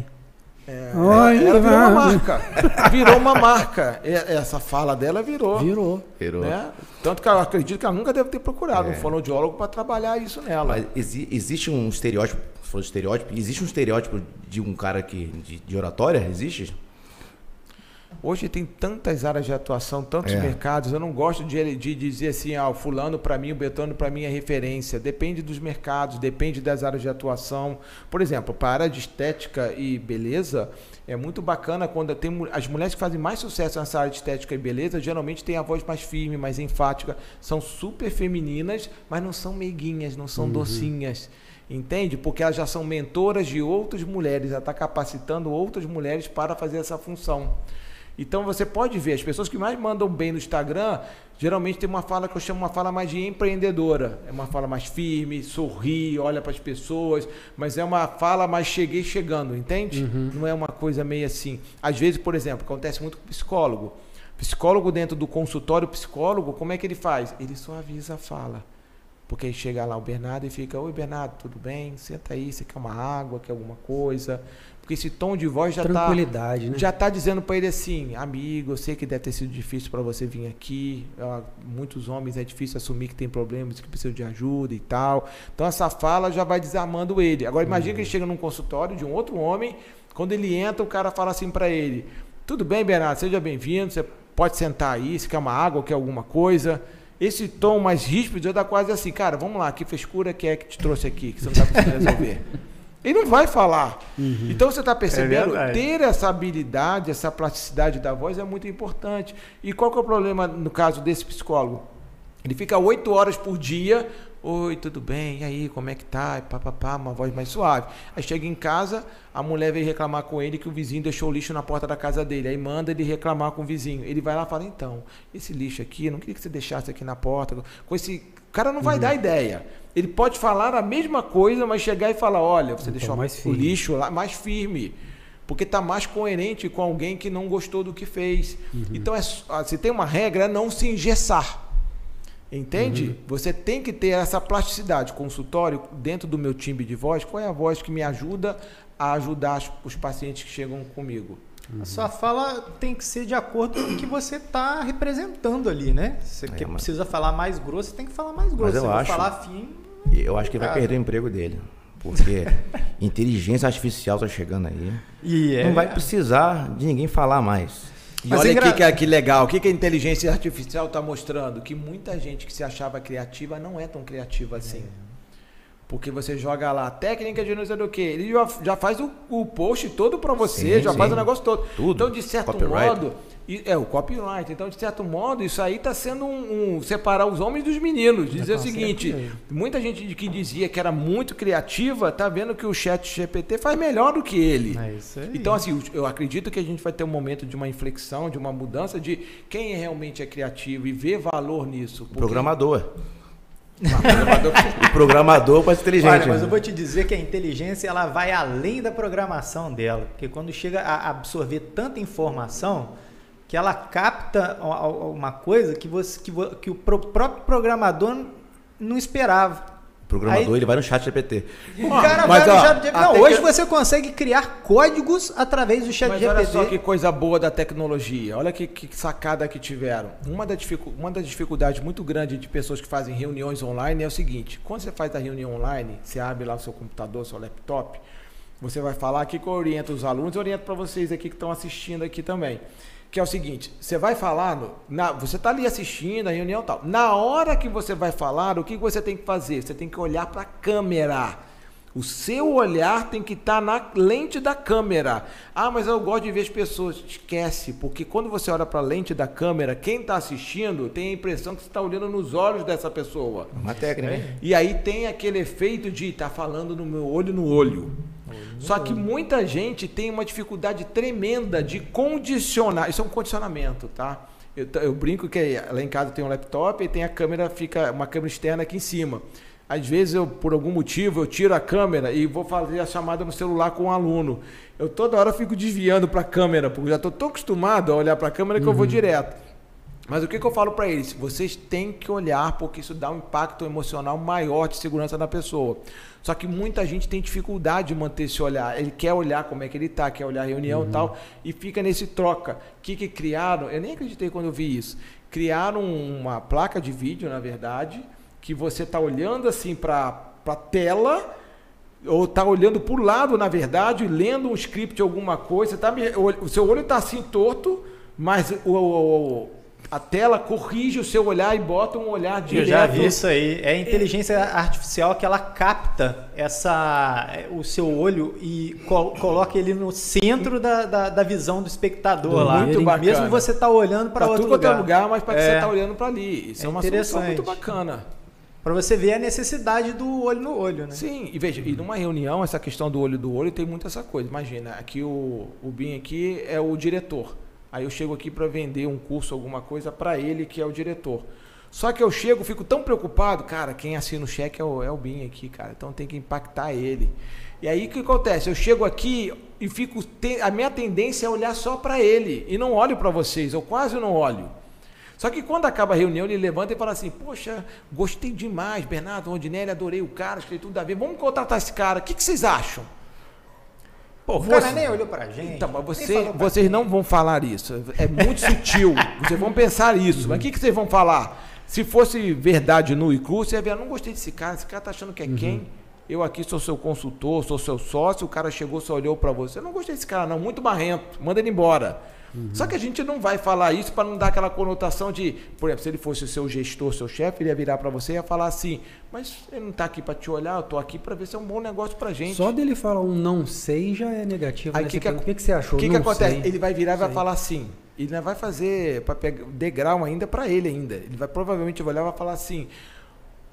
[SPEAKER 2] É,
[SPEAKER 1] Olha,
[SPEAKER 2] ela virou uma marca. Virou uma marca. Essa fala dela virou.
[SPEAKER 1] Virou.
[SPEAKER 3] Virou.
[SPEAKER 2] né? Tanto que eu acredito que ela nunca deve ter procurado
[SPEAKER 3] É.
[SPEAKER 2] um fonoaudiólogo para trabalhar isso nela.
[SPEAKER 3] Mas exi- existe um estereótipo, falou de estereótipo, existe um estereótipo de um cara que, de, de oratória? Existe?
[SPEAKER 2] Hoje tem tantas áreas de atuação, tantos
[SPEAKER 3] É.
[SPEAKER 2] mercados. Eu não gosto de, de dizer assim, ah, o fulano para mim, o Betano para mim é referência. Depende dos mercados, depende das áreas de atuação. Por exemplo, para a área de estética e beleza, é muito bacana quando tem as mulheres que fazem mais sucesso nessa área de estética e beleza, geralmente têm a voz mais firme, mais enfática, são super femininas, mas não são meiguinhas, não são docinhas. Entende? Porque elas já são mentoras de outras mulheres, já está capacitando outras mulheres para fazer essa função. Então você pode ver, as pessoas que mais mandam bem no Instagram, geralmente tem uma fala que eu chamo uma fala mais de empreendedora. É uma fala mais firme, sorri, olha para as pessoas, mas é uma fala mais cheguei chegando, entende? Não é uma coisa meio assim. Às vezes, por exemplo, acontece muito com psicólogo. Psicólogo dentro do consultório psicólogo, como é que ele faz? Ele suaviza a fala. Porque aí chega lá o Bernardo e fica, oi Bernardo, tudo bem? Senta aí, você quer uma água, quer alguma coisa? Porque esse tom de voz já está
[SPEAKER 1] Tranquilidade, né?
[SPEAKER 2] já está dizendo para ele assim, amigo, eu sei que deve ter sido difícil para você vir aqui. ah, muitos homens é difícil assumir que tem problemas, que precisam de ajuda e tal. Então essa fala já vai desarmando ele. Agora imagina que ele chega num consultório de um outro homem, quando ele entra, o cara fala assim para ele: "Tudo bem, Bernardo, seja bem-vindo. Você pode sentar aí, se quer uma água, quer alguma coisa." Esse tom mais ríspido já dá quase assim, cara, vamos lá, que frescura que é que te trouxe aqui, que você não está conseguindo resolver. Ele não vai falar. Então você está percebendo?
[SPEAKER 4] verdade.
[SPEAKER 2] ter essa habilidade, essa plasticidade da voz é muito importante. E qual que é o problema no caso desse psicólogo? Ele fica oito horas por dia. Oi, tudo bem? E aí, como é que tá? E pá, pá, pá, uma voz mais suave. Aí chega em casa, a mulher veio reclamar com ele que o vizinho deixou o lixo na porta da casa dele. Aí manda ele reclamar com o vizinho. Ele vai lá e fala: então, esse lixo aqui, eu não queria que você deixasse aqui na porta. Com esse. O cara não vai dar ideia. Ele pode falar a mesma coisa, mas chegar e falar: olha, você
[SPEAKER 1] Então,
[SPEAKER 2] deixou
[SPEAKER 1] mais
[SPEAKER 2] o
[SPEAKER 1] firme.
[SPEAKER 2] lixo lá mais firme. Porque está mais coerente com alguém que não gostou do que fez. Então, é, só- se tem uma regra, é não se engessar. Entende? Você tem que ter essa plasticidade. Consultório, dentro do meu timbre de voz, qual é a voz que me ajuda a ajudar os pacientes que chegam comigo?
[SPEAKER 4] A sua fala tem que ser de acordo com o que você está representando ali, né? Você que
[SPEAKER 3] mas-
[SPEAKER 4] precisa falar mais grosso, você tem que falar mais grosso.
[SPEAKER 3] eu
[SPEAKER 4] Se você
[SPEAKER 3] acho-
[SPEAKER 4] falar fino,
[SPEAKER 3] Eu acho que ele vai perder o emprego dele. Porque inteligência artificial tá chegando aí.
[SPEAKER 4] e é,
[SPEAKER 3] Não vai precisar de ninguém falar mais.
[SPEAKER 2] E
[SPEAKER 4] Mas
[SPEAKER 2] olha
[SPEAKER 4] é engra-
[SPEAKER 2] aqui que, é- que legal, o que, que a inteligência artificial está mostrando? Que muita gente que se achava criativa não é tão criativa assim. Porque você joga lá, técnica de não sei do que, ele já, já faz o, o post todo para você,
[SPEAKER 3] Sim,
[SPEAKER 2] já
[SPEAKER 3] sim.
[SPEAKER 2] faz o negócio todo.
[SPEAKER 3] Tudo.
[SPEAKER 2] Então, de certo
[SPEAKER 3] Copyright.
[SPEAKER 2] modo, é o copyright. Então, de certo modo, isso aí está sendo um, um- separar os homens dos meninos. Dizer o
[SPEAKER 1] tá
[SPEAKER 2] seguinte: muita gente que dizia que era muito criativa, tá vendo que o chat GPT faz melhor do que ele.
[SPEAKER 4] É isso aí.
[SPEAKER 2] Então, assim, eu acredito que a gente vai ter um momento de uma inflexão, de uma mudança de quem realmente é criativo e vê valor nisso. Porque-
[SPEAKER 3] Programador. O programador para ser inteligente.
[SPEAKER 4] Olha, mas eu vou te dizer que a inteligência ela vai além da programação dela, porque quando chega a absorver tanta informação que ela capta uma coisa que você que, que o próprio programador não esperava.
[SPEAKER 3] O programador
[SPEAKER 4] Aí-
[SPEAKER 3] ele vai no chat GPT.
[SPEAKER 4] O cara
[SPEAKER 2] mas,
[SPEAKER 4] vai no
[SPEAKER 2] ó,
[SPEAKER 4] chat GPT. Não, hoje
[SPEAKER 2] que-
[SPEAKER 4] você consegue criar códigos através do chat
[SPEAKER 2] Mas
[SPEAKER 4] GPT.
[SPEAKER 2] olha só que coisa boa da tecnologia. Olha que, que sacada que tiveram. Uma, da dificu- uma das dificuldades muito grandes de pessoas que fazem reuniões online é o seguinte: quando você faz a reunião online, você abre lá o seu computador, seu laptop, você vai falar aqui que eu oriento os alunos, eu oriento para vocês aqui que estão assistindo aqui também. Que é o seguinte, você vai falar, no- na- você está ali assistindo a reunião e tal. Na hora que você vai falar, o que você tem que fazer? Você tem que olhar para a câmera. O seu olhar tem que estar na lente da câmera. Ah, mas eu gosto de ver as pessoas. Esquece, porque quando você olha para a lente da câmera, quem está assistindo tem a impressão que você está olhando nos olhos dessa pessoa.
[SPEAKER 3] Uma técnica, hein?
[SPEAKER 2] E aí tem aquele efeito de estar falando no meu olho no olho. Só que muita gente tem uma dificuldade tremenda de condicionar. Isso é um condicionamento, tá? Eu, eu brinco que lá em casa tem um laptop e tem a câmera, fica uma câmera externa aqui em cima. Às vezes eu, por algum motivo, eu tiro a câmera e vou fazer a chamada no celular com um aluno. Eu toda hora fico desviando para a câmera, porque eu já estou tão acostumado a olhar para a câmera que eu vou direto. Mas o que, que eu falo para eles? Vocês têm que olhar, porque isso dá um impacto emocional maior de segurança na pessoa. Só que muita gente tem dificuldade de manter esse olhar. Ele quer olhar como é que ele está, quer olhar a reunião e uhum. tal, e fica nesse troca. O que, que criaram? Eu nem acreditei quando eu vi isso. Criaram uma placa de vídeo, na verdade, que você está olhando assim para a tela ou está olhando para o lado, na verdade, lendo um script de alguma coisa, tá, o seu olho está assim torto, mas o, o, a tela corrige o seu olhar e bota um olhar direto.
[SPEAKER 4] Eu já vi isso aí. É a inteligência é. artificial que ela capta essa, o seu olho e col coloca ele no centro da, da, da visão do espectador muito lá. Muito bacana. Mesmo você tá olhando para outro
[SPEAKER 2] tudo lugar. lugar, mas para é. você tá olhando para ali. Isso é, é uma solução muito bacana.
[SPEAKER 4] Para você ver a necessidade do olho no olho, né?
[SPEAKER 2] Sim, e veja, e numa reunião, essa questão do olho do olho tem muito essa coisa. Imagina, aqui o, o Bin aqui é o diretor. Aí eu chego aqui para vender um curso, alguma coisa para ele, que é o diretor. Só que eu chego, fico tão preocupado, cara, quem assina o cheque é o, é o Bin aqui, cara. Então tem que impactar ele. E aí o que acontece? Eu chego aqui e fico. A minha tendência é olhar só para ele. E não olho para vocês, eu quase não olho. Só que quando acaba a reunião, ele levanta e fala assim: Poxa, gostei demais, Bernardo Rondinelli, adorei o cara, tem tudo a ver. Vamos contratar esse cara. O que, que vocês acham?
[SPEAKER 4] Pô, o você... cara nem olhou pra gente.
[SPEAKER 2] Então, mas você, vocês não vão falar isso. É muito sutil. Vocês vão pensar isso. Uhum. Mas o que, que vocês vão falar? Se fosse verdade nu e cru, você ia ver, não gostei desse cara, esse cara tá achando que é uhum. quem? Eu aqui sou seu consultor, sou seu sócio, o cara chegou, só olhou para você. Eu não gostei desse cara, não, muito marrento, manda ele embora. Uhum. Só que a gente não vai falar isso para não dar aquela conotação de, por exemplo, se ele fosse o seu gestor, seu chefe, ele ia virar para você e ia falar assim: Mas ele não está aqui para te olhar, eu estou aqui para ver se é um bom negócio para gente.
[SPEAKER 1] Só dele falar um não sei já é negativo.
[SPEAKER 2] Aí, né? que que, o que, que, você achou? O que, que acontece? Ele vai virar e vai falar assim. Ele não vai fazer para pegar degrau ainda para ele ainda. Ele vai provavelmente olhar e vai falar assim: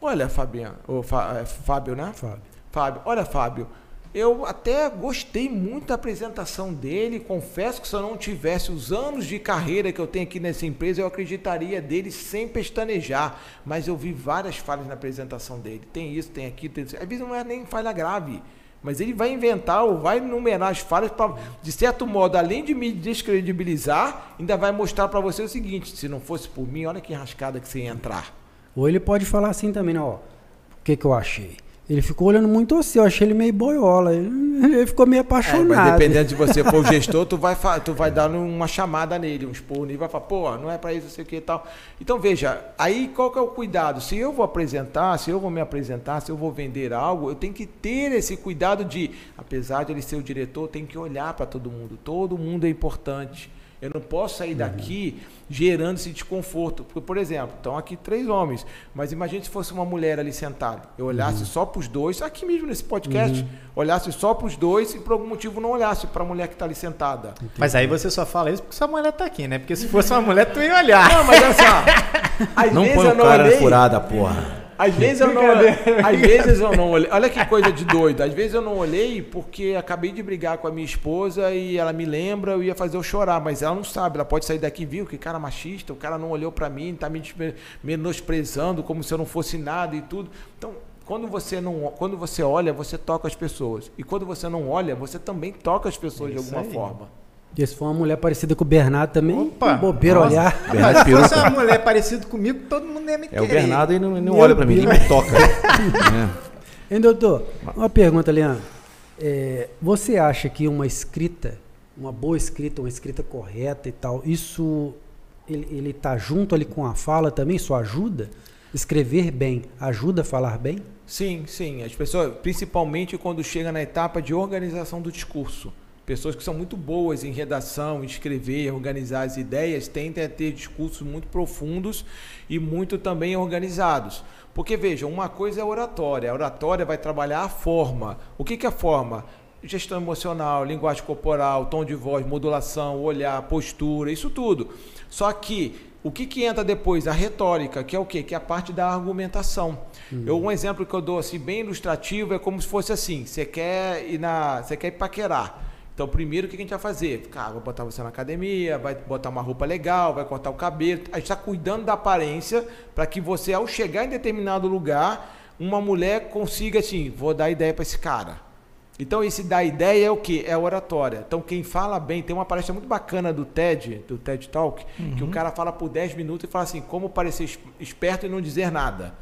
[SPEAKER 2] Olha, Fabiano, ou é, Fábio, né? Fábio. Fábio, olha, Fábio. Eu até gostei muito da apresentação dele. Confesso que se eu não tivesse os anos de carreira que eu tenho aqui nessa empresa, eu acreditaria dele sem pestanejar. Mas eu vi várias falhas na apresentação dele. Tem isso, tem aquilo, tem isso. Às vezes não é nem falha grave. Mas ele vai inventar ou vai numerar as falhas para, de certo modo, além de me descredibilizar, ainda vai mostrar para você o seguinte: se não fosse por mim, olha que rascada que você ia entrar.
[SPEAKER 1] Ou ele pode falar assim também, ó. O que, que eu achei? Ele ficou olhando muito assim, eu achei ele meio boiola. Ele, ficou meio apaixonado. É, mas
[SPEAKER 2] dependendo de você for o gestor, tu vai, tu vai dar uma chamada nele, um expor nele, vai falar, pô, não é para isso, sei o que e tal. Então veja, aí qual que é o cuidado? Se eu vou apresentar, se eu vou me apresentar, se eu vou vender algo, eu tenho que ter esse cuidado de, apesar de ele ser o diretor, tem que olhar para todo mundo. Todo mundo é importante. Eu não posso sair daqui gerando esse desconforto. Porque, por exemplo, estão aqui três homens, mas imagine se fosse uma mulher ali sentada. Eu olhasse uhum. só para os dois, aqui mesmo nesse podcast, uhum. olhasse só para os dois e por algum motivo não olhasse para a mulher que está ali sentada.
[SPEAKER 4] Mas aí você só fala isso porque sua mulher está aqui, né? Porque se fosse uma mulher, tu ia olhar.
[SPEAKER 2] Não, mas assim, ó,
[SPEAKER 3] não põe o cara olhei, furada, porra.
[SPEAKER 2] Às vezes eu não, às vezes eu não olhei. Olha que coisa de doido. Às vezes eu não olhei porque acabei de brigar com a minha esposa e ela me lembra, eu ia fazer eu chorar, mas ela não sabe. Ela pode sair daqui, viu? Que cara machista, o cara não olhou para mim, tá me menosprezando como se eu não fosse nada e tudo. Então, quando você não, quando você olha, você toca as pessoas. E quando você não olha, você também toca as pessoas é de alguma aí. forma.
[SPEAKER 1] E se for uma mulher parecida com o Bernardo também, Opa, bobeira nossa. olhar.
[SPEAKER 4] Bernardo se fosse uma mulher parecida comigo, todo mundo ia me querer.
[SPEAKER 3] É o Bernardo e não, não olha para mim, ele me toca.
[SPEAKER 1] é. Hein, doutor? Uma pergunta, Leandro. É, você acha que uma escrita, uma boa escrita, uma escrita correta e tal, isso ele está junto ali com a fala também? Isso ajuda? Escrever bem ajuda a falar bem?
[SPEAKER 2] Sim, sim. As pessoas, principalmente quando chega na etapa de organização do discurso. Pessoas que são muito boas em redação, em escrever, organizar as ideias, tendem a ter discursos muito profundos e muito também organizados. Porque veja, uma coisa é a oratória. A oratória vai trabalhar a forma. O que, que é a forma? Gestão emocional, linguagem corporal, tom de voz, modulação, olhar, postura, isso tudo. Só que o que, que entra depois? A retórica, que é o quê? Que é a parte da argumentação. Uhum. Eu, um exemplo que eu dou assim, bem ilustrativo é como se fosse assim: você quer ir na. Você quer ir paquerar. Então, primeiro, o que a gente vai fazer? Cara, vai botar você na academia, vai botar uma roupa legal, vai cortar o cabelo. A gente está cuidando da aparência para que você, ao chegar em determinado lugar, uma mulher consiga assim: vou dar ideia para esse cara. Então, esse da ideia é o que? É a oratória. Então, quem fala bem, tem uma palestra muito bacana do TED, do TED Talk, uhum. que o cara fala por 10 minutos e fala assim: como parecer esperto e não dizer nada.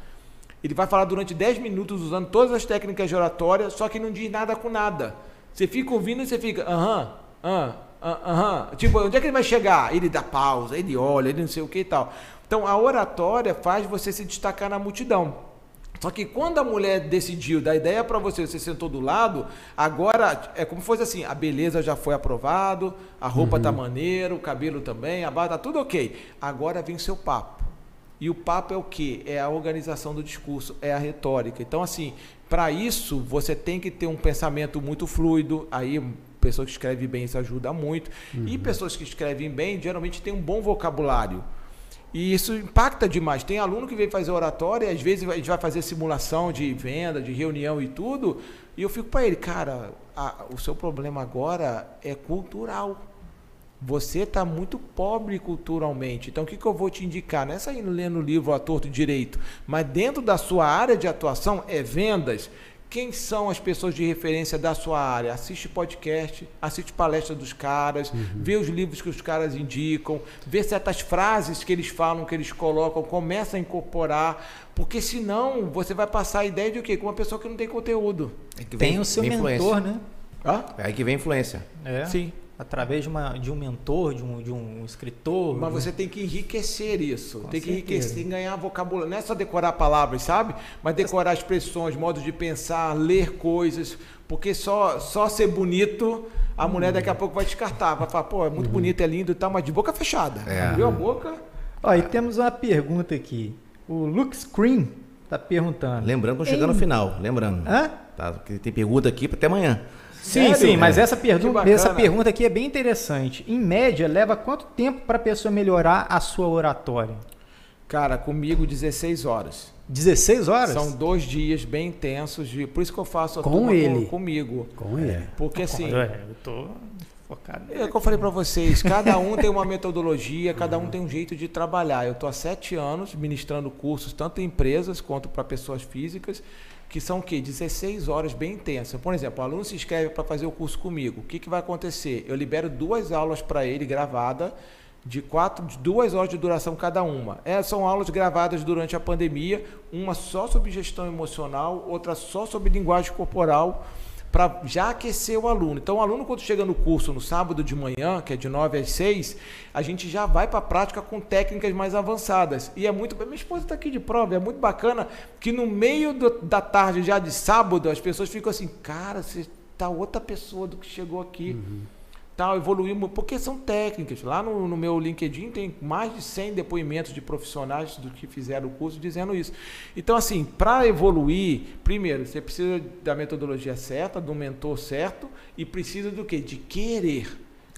[SPEAKER 2] Ele vai falar durante 10 minutos usando todas as técnicas de oratória, só que não diz nada com nada. Você fica ouvindo e você fica, aham, aham, aham. Tipo, onde é que ele vai chegar? Ele dá pausa, ele olha, ele não sei o que e tal. Então, a oratória faz você se destacar na multidão. Só que quando a mulher decidiu dar ideia para você, você sentou do lado, agora é como se fosse assim, a beleza já foi aprovado, a roupa uhum. tá maneiro, o cabelo também, a barba tá tudo ok. Agora vem seu papo. E o papo é o que? É a organização do discurso, é a retórica. Então, assim, para isso, você tem que ter um pensamento muito fluido. Aí, pessoa que escreve bem, isso ajuda muito. Uhum. E pessoas que escrevem bem, geralmente têm um bom vocabulário. E isso impacta demais. Tem aluno que vem fazer oratória, às vezes a gente vai fazer simulação de venda, de reunião e tudo, e eu fico para ele, cara, a, o seu problema agora é cultural. Você está muito pobre culturalmente. Então, o que, que eu vou te indicar? Não é sair lendo o livro a torto direito, mas dentro da sua área de atuação é vendas. Quem são as pessoas de referência da sua área? Assiste podcast, assiste palestra dos caras, uhum. vê os livros que os caras indicam, vê certas frases que eles falam, que eles colocam, começa a incorporar, porque senão você vai passar a ideia de o quê? Com uma pessoa que não tem conteúdo.
[SPEAKER 4] É tem o seu mentor, né?
[SPEAKER 3] Hã? É aí que vem influência.
[SPEAKER 4] É. Sim através de, uma, de um mentor, de um, de um escritor.
[SPEAKER 2] Mas você tem que enriquecer isso. Com tem que certeza. enriquecer, ganhar vocabulário. Não é só decorar palavras, sabe? Mas decorar expressões, modos de pensar, ler coisas. Porque só, só ser bonito, a hum. mulher daqui a pouco vai descartar. Vai falar, pô, é muito hum. bonito, é lindo e tal, mas de boca fechada. É. Abriu a boca.
[SPEAKER 4] Ó, e temos uma pergunta aqui. O Luke Screen está perguntando.
[SPEAKER 3] Lembrando, chegar no final. Lembrando. Hã? Tá, tem pergunta aqui até amanhã.
[SPEAKER 4] Sim, Sério? sim, mas essa pergunta, essa pergunta aqui é bem interessante. Em média, leva quanto tempo para a pessoa melhorar a sua oratória?
[SPEAKER 2] Cara, comigo 16 horas.
[SPEAKER 4] 16 horas?
[SPEAKER 2] São dois dias bem intensos, de, por isso que eu faço a
[SPEAKER 1] com ele.
[SPEAKER 2] Com, comigo.
[SPEAKER 1] Com ele.
[SPEAKER 2] Porque assim.
[SPEAKER 4] É, eu tô focado.
[SPEAKER 2] É o que eu falei para vocês, cada um tem uma metodologia, cada um tem um jeito de trabalhar. Eu estou há sete anos ministrando cursos, tanto em empresas quanto para pessoas físicas que são o quê? 16 horas bem intensas. Por exemplo, o aluno se inscreve para fazer o curso comigo. O que, que vai acontecer? Eu libero duas aulas para ele gravada de quatro, de duas horas de duração cada uma. É, são aulas gravadas durante a pandemia, uma só sobre gestão emocional, outra só sobre linguagem corporal para já aquecer o aluno. Então, o aluno, quando chega no curso no sábado de manhã, que é de 9 às 6, a gente já vai para a prática com técnicas mais avançadas. E é muito. Minha esposa está aqui de prova, é muito bacana que no meio do, da tarde, já de sábado, as pessoas ficam assim: cara, você está outra pessoa do que chegou aqui. Uhum tal, evoluímos, porque são técnicas. Lá no, no, meu LinkedIn tem mais de 100 depoimentos de profissionais do que fizeram o curso dizendo isso. Então, assim, para evoluir, primeiro, você precisa da metodologia certa, do mentor certo e precisa do quê? De querer.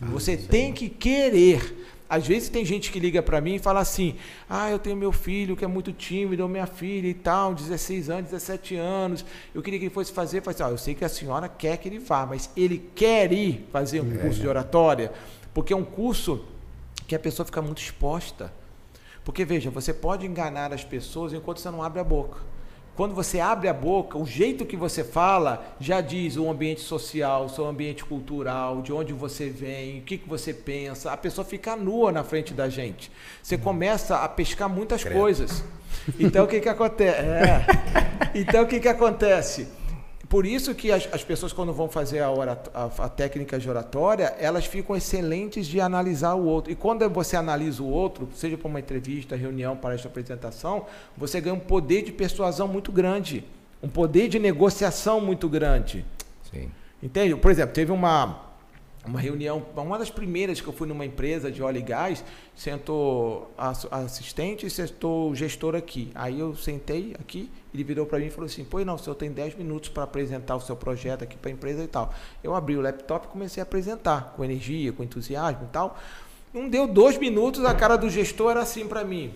[SPEAKER 2] Ah, você tem que querer. Às vezes tem gente que liga para mim e fala assim: "Ah, eu tenho meu filho que é muito tímido, ou minha filha e tal, 16 anos, 17 anos. Eu queria que ele fosse fazer, faz, assim, ah, eu sei que a senhora quer que ele vá, mas ele quer ir fazer um é. curso de oratória, porque é um curso que a pessoa fica muito exposta. Porque veja, você pode enganar as pessoas enquanto você não abre a boca. Quando você abre a boca, o jeito que você fala já diz o ambiente social, o seu ambiente cultural, de onde você vem, o que, que você pensa. A pessoa fica nua na frente da gente. Você começa a pescar muitas Credo. coisas. Então o que, que acontece? É. Então o que, que acontece? Por isso que as, as pessoas, quando vão fazer a, a, a, técnica de oratória, elas ficam excelentes de analisar o outro. E quando você analisa o outro, seja para uma entrevista, reunião, palestra, apresentação, você ganha um poder de persuasão muito grande, um poder de negociação muito grande. Sim. Entende? Por exemplo, teve uma uma reunião, uma das primeiras que eu fui numa empresa de óleo e gás, sentou a assistente e sentou o gestor aqui. Aí eu sentei aqui, ele virou para mim e falou assim: Pois não, o senhor tem 10 minutos para apresentar o seu projeto aqui para a empresa e tal. Eu abri o laptop e comecei a apresentar, com energia, com entusiasmo e tal. Não deu dois minutos, a cara do gestor era assim para mim.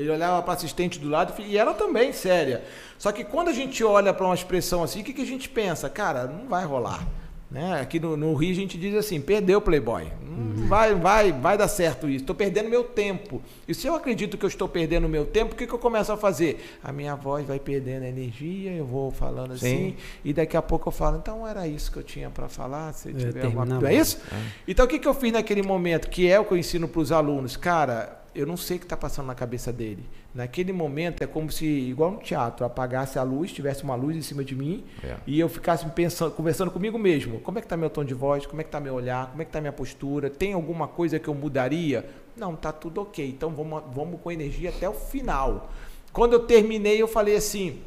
[SPEAKER 2] Ele olhava para assistente do lado e ela também, séria. Só que quando a gente olha para uma expressão assim, o que, que a gente pensa? Cara, não vai rolar. Né? Aqui no, no, Rio a gente diz assim, perdeu Playboy. Uhum. Vai, vai, vai dar certo isso. Estou perdendo meu tempo. E se eu acredito que eu estou perdendo meu tempo, o que, que eu começo a fazer? A minha voz vai perdendo energia, eu vou falando assim, Sim. e daqui a pouco eu falo, então era isso que eu tinha para falar, se tiver alguma coisa. É isso? É. Então o que, que eu fiz naquele momento, que é o que eu ensino para os alunos? Cara, eu não sei o que está passando na cabeça dele. Naquele momento é como se, igual no teatro, apagasse a luz, tivesse uma luz em cima de mim é. e eu ficasse pensando, conversando comigo mesmo. Como é que está meu tom de voz? Como é que está meu olhar? Como é que está minha postura? Tem alguma coisa que eu mudaria? Não, tá tudo ok. Então vamos, vamos com energia até o final. Quando eu terminei, eu falei assim: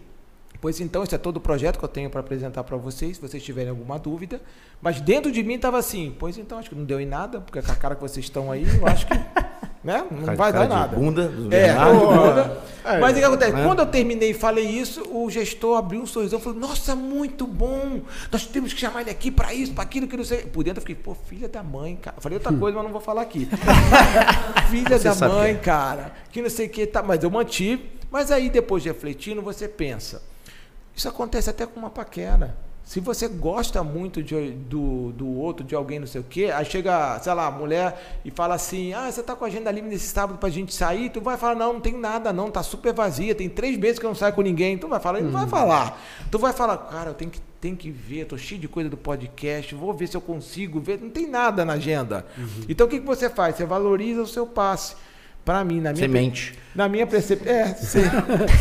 [SPEAKER 2] Pois então, esse é todo o projeto que eu tenho para apresentar para vocês, se vocês tiverem alguma dúvida. Mas dentro de mim estava assim, pois então, acho que não deu em nada, porque com a cara que vocês estão aí, eu acho que né? não cara, vai cara dar nada.
[SPEAKER 3] Bunda,
[SPEAKER 2] é, bunda. É, Mas o que acontece? Né? Quando eu terminei e falei isso, o gestor abriu um sorrisão e falou: Nossa, muito bom! Nós temos que chamar ele aqui para isso, para aquilo que não sei. Por dentro eu fiquei, pô, filha da mãe, cara. Falei outra coisa, mas não vou falar aqui. filha Você da mãe, cara. Que não sei o que, tá. Mas eu mantive. Mas aí, depois de refletindo, você pensa isso acontece até com uma paquera. Se você gosta muito de, do, do outro, de alguém, não sei o quê, aí chega, sei lá, a mulher e fala assim: Ah, você tá com a agenda livre nesse sábado pra gente sair? Tu vai falar: Não, não tem nada, não, tá super vazia, tem três meses que eu não saio com ninguém. Tu vai falar: Ele não vai uhum. falar. Tu vai falar: Cara, eu tenho que, tenho que ver, tô cheio de coisa do podcast, vou ver se eu consigo ver. Não tem nada na agenda. Uhum. Então o que, que você faz? Você valoriza o seu passe. Para mim, na minha
[SPEAKER 3] semente.
[SPEAKER 2] Na minha percepção, é,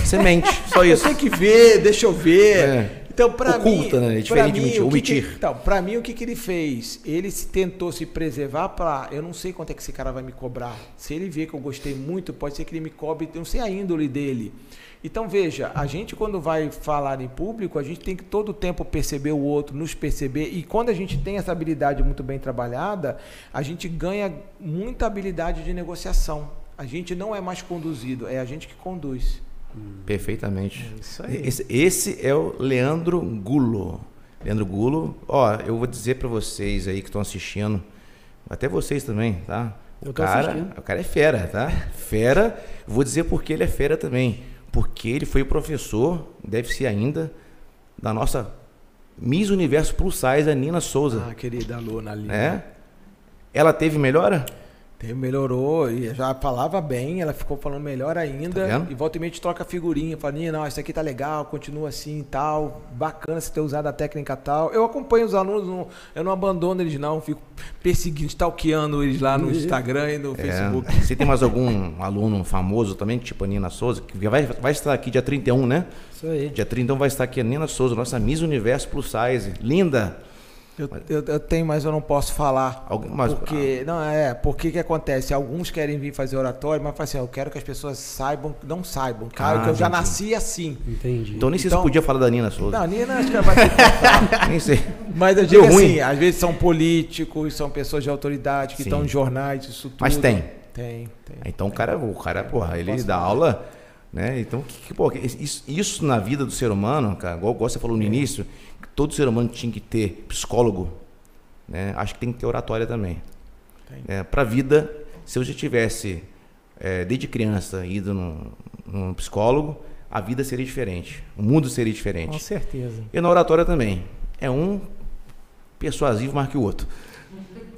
[SPEAKER 3] semente, só isso.
[SPEAKER 2] Tem que ver, deixa eu ver.
[SPEAKER 3] É. Então, para mim,
[SPEAKER 2] né? É diferente mim, de omitir. Que, então, para mim o que, que ele fez? Ele se, tentou se preservar para, eu não sei quanto é que esse cara vai me cobrar. Se ele vê que eu gostei muito, pode ser que ele me cobre, eu não sei a índole dele. Então veja, a gente quando vai falar em público, a gente tem que todo o tempo perceber o outro, nos perceber. E quando a gente tem essa habilidade muito bem trabalhada, a gente ganha muita habilidade de negociação. A gente não é mais conduzido, é a gente que conduz.
[SPEAKER 3] Hum. Perfeitamente. É esse, esse, é o Leandro Gulo. Leandro Gulo, ó, eu vou dizer para vocês aí que estão assistindo, até vocês também, tá? O cara, o cara é fera, tá? Fera. Vou dizer porque ele é fera também, porque ele foi professor, deve ser ainda da nossa Miss Universo Plus Size, a Nina Souza.
[SPEAKER 2] Ah, querida aluna ali.
[SPEAKER 3] É? Ela teve melhora?
[SPEAKER 2] Melhorou e já falava bem, ela ficou falando melhor ainda. Tá e volta e meia a gente troca figurinha, fala, não, isso aqui tá legal, continua assim e tal, bacana você ter usado a técnica tal. Eu acompanho os alunos, não, eu não abandono eles não, fico perseguindo, stalkeando eles lá no Instagram e no é. Facebook.
[SPEAKER 3] Você tem mais algum aluno famoso também, tipo a Nina Souza, que vai, vai estar aqui dia 31, né?
[SPEAKER 2] Isso aí.
[SPEAKER 3] Dia 31 vai estar aqui a Nina Souza, nossa Miss Universo Plus Size, linda.
[SPEAKER 2] Eu, eu, eu, tenho, mas eu não posso falar.
[SPEAKER 3] Algumas,
[SPEAKER 2] porque, ah. não, é, porque que acontece? Alguns querem vir fazer oratório, mas assim, eu quero que as pessoas saibam, não saibam, cara, ah, que eu já nasci assim.
[SPEAKER 3] Entendi. Então nem sei então, se podia falar da Nina Souza.
[SPEAKER 2] Não, Nina acho que vai ter que Nem sei. Mas eu digo assim, às vezes são políticos, são pessoas de autoridade que Sim. estão em jornais, isso tudo.
[SPEAKER 3] Mas tem.
[SPEAKER 2] Tem, tem.
[SPEAKER 3] Então o cara, o cara, porra, ele dá falar. aula, né? Então, que, que, pô, isso, isso, na vida do ser humano, cara, igual, igual você falou no é. início, todo ser humano tinha que ter psicólogo, né? Acho que tem que ter oratória também. É, Para a vida, se eu já tivesse, é, desde criança, ido num, psicólogo, a vida seria diferente. O mundo seria diferente.
[SPEAKER 2] Com certeza.
[SPEAKER 3] E na oratória também. É um persuasivo mais que o outro.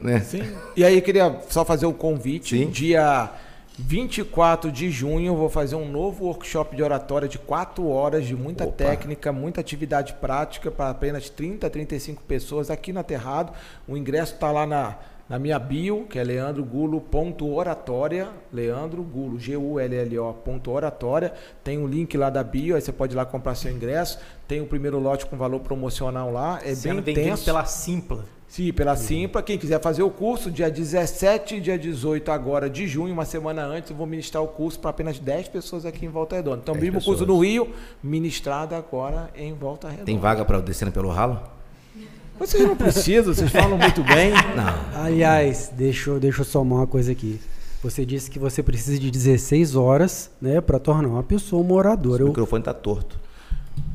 [SPEAKER 3] Né?
[SPEAKER 2] Sim. E aí eu queria só fazer o convite. Sim. Dia 24 de junho eu vou fazer um novo workshop de oratória de 4 horas de muita Opa. técnica, muita atividade prática para apenas 30, 35 pessoas aqui no Aterrado. O ingresso está lá na, na minha bio, que é leandrogulo.oratória, Leandro Gulo, G-U-L-L-O, oratória. Tem o um link lá da bio, aí você pode ir lá comprar seu ingresso. Tem o primeiro lote com valor promocional lá, é Sendo bem intenso.
[SPEAKER 4] pela Simpla.
[SPEAKER 2] Sim, pela Simpla. Quem quiser fazer o curso, dia 17 e dia 18 agora de junho, uma semana antes, eu vou ministrar o curso para apenas 10 pessoas aqui em Volta Redonda. Então, mesmo curso no Rio, ministrado agora em Volta Redonda.
[SPEAKER 3] Tem vaga para descendo pelo ralo?
[SPEAKER 2] Vocês não precisam, vocês falam muito bem.
[SPEAKER 1] Não. Aliás, deixa, eu, deixa eu somar uma coisa aqui. Você disse que você precisa de 16 horas né, para tornar uma pessoa moradora.
[SPEAKER 3] O microfone está torto.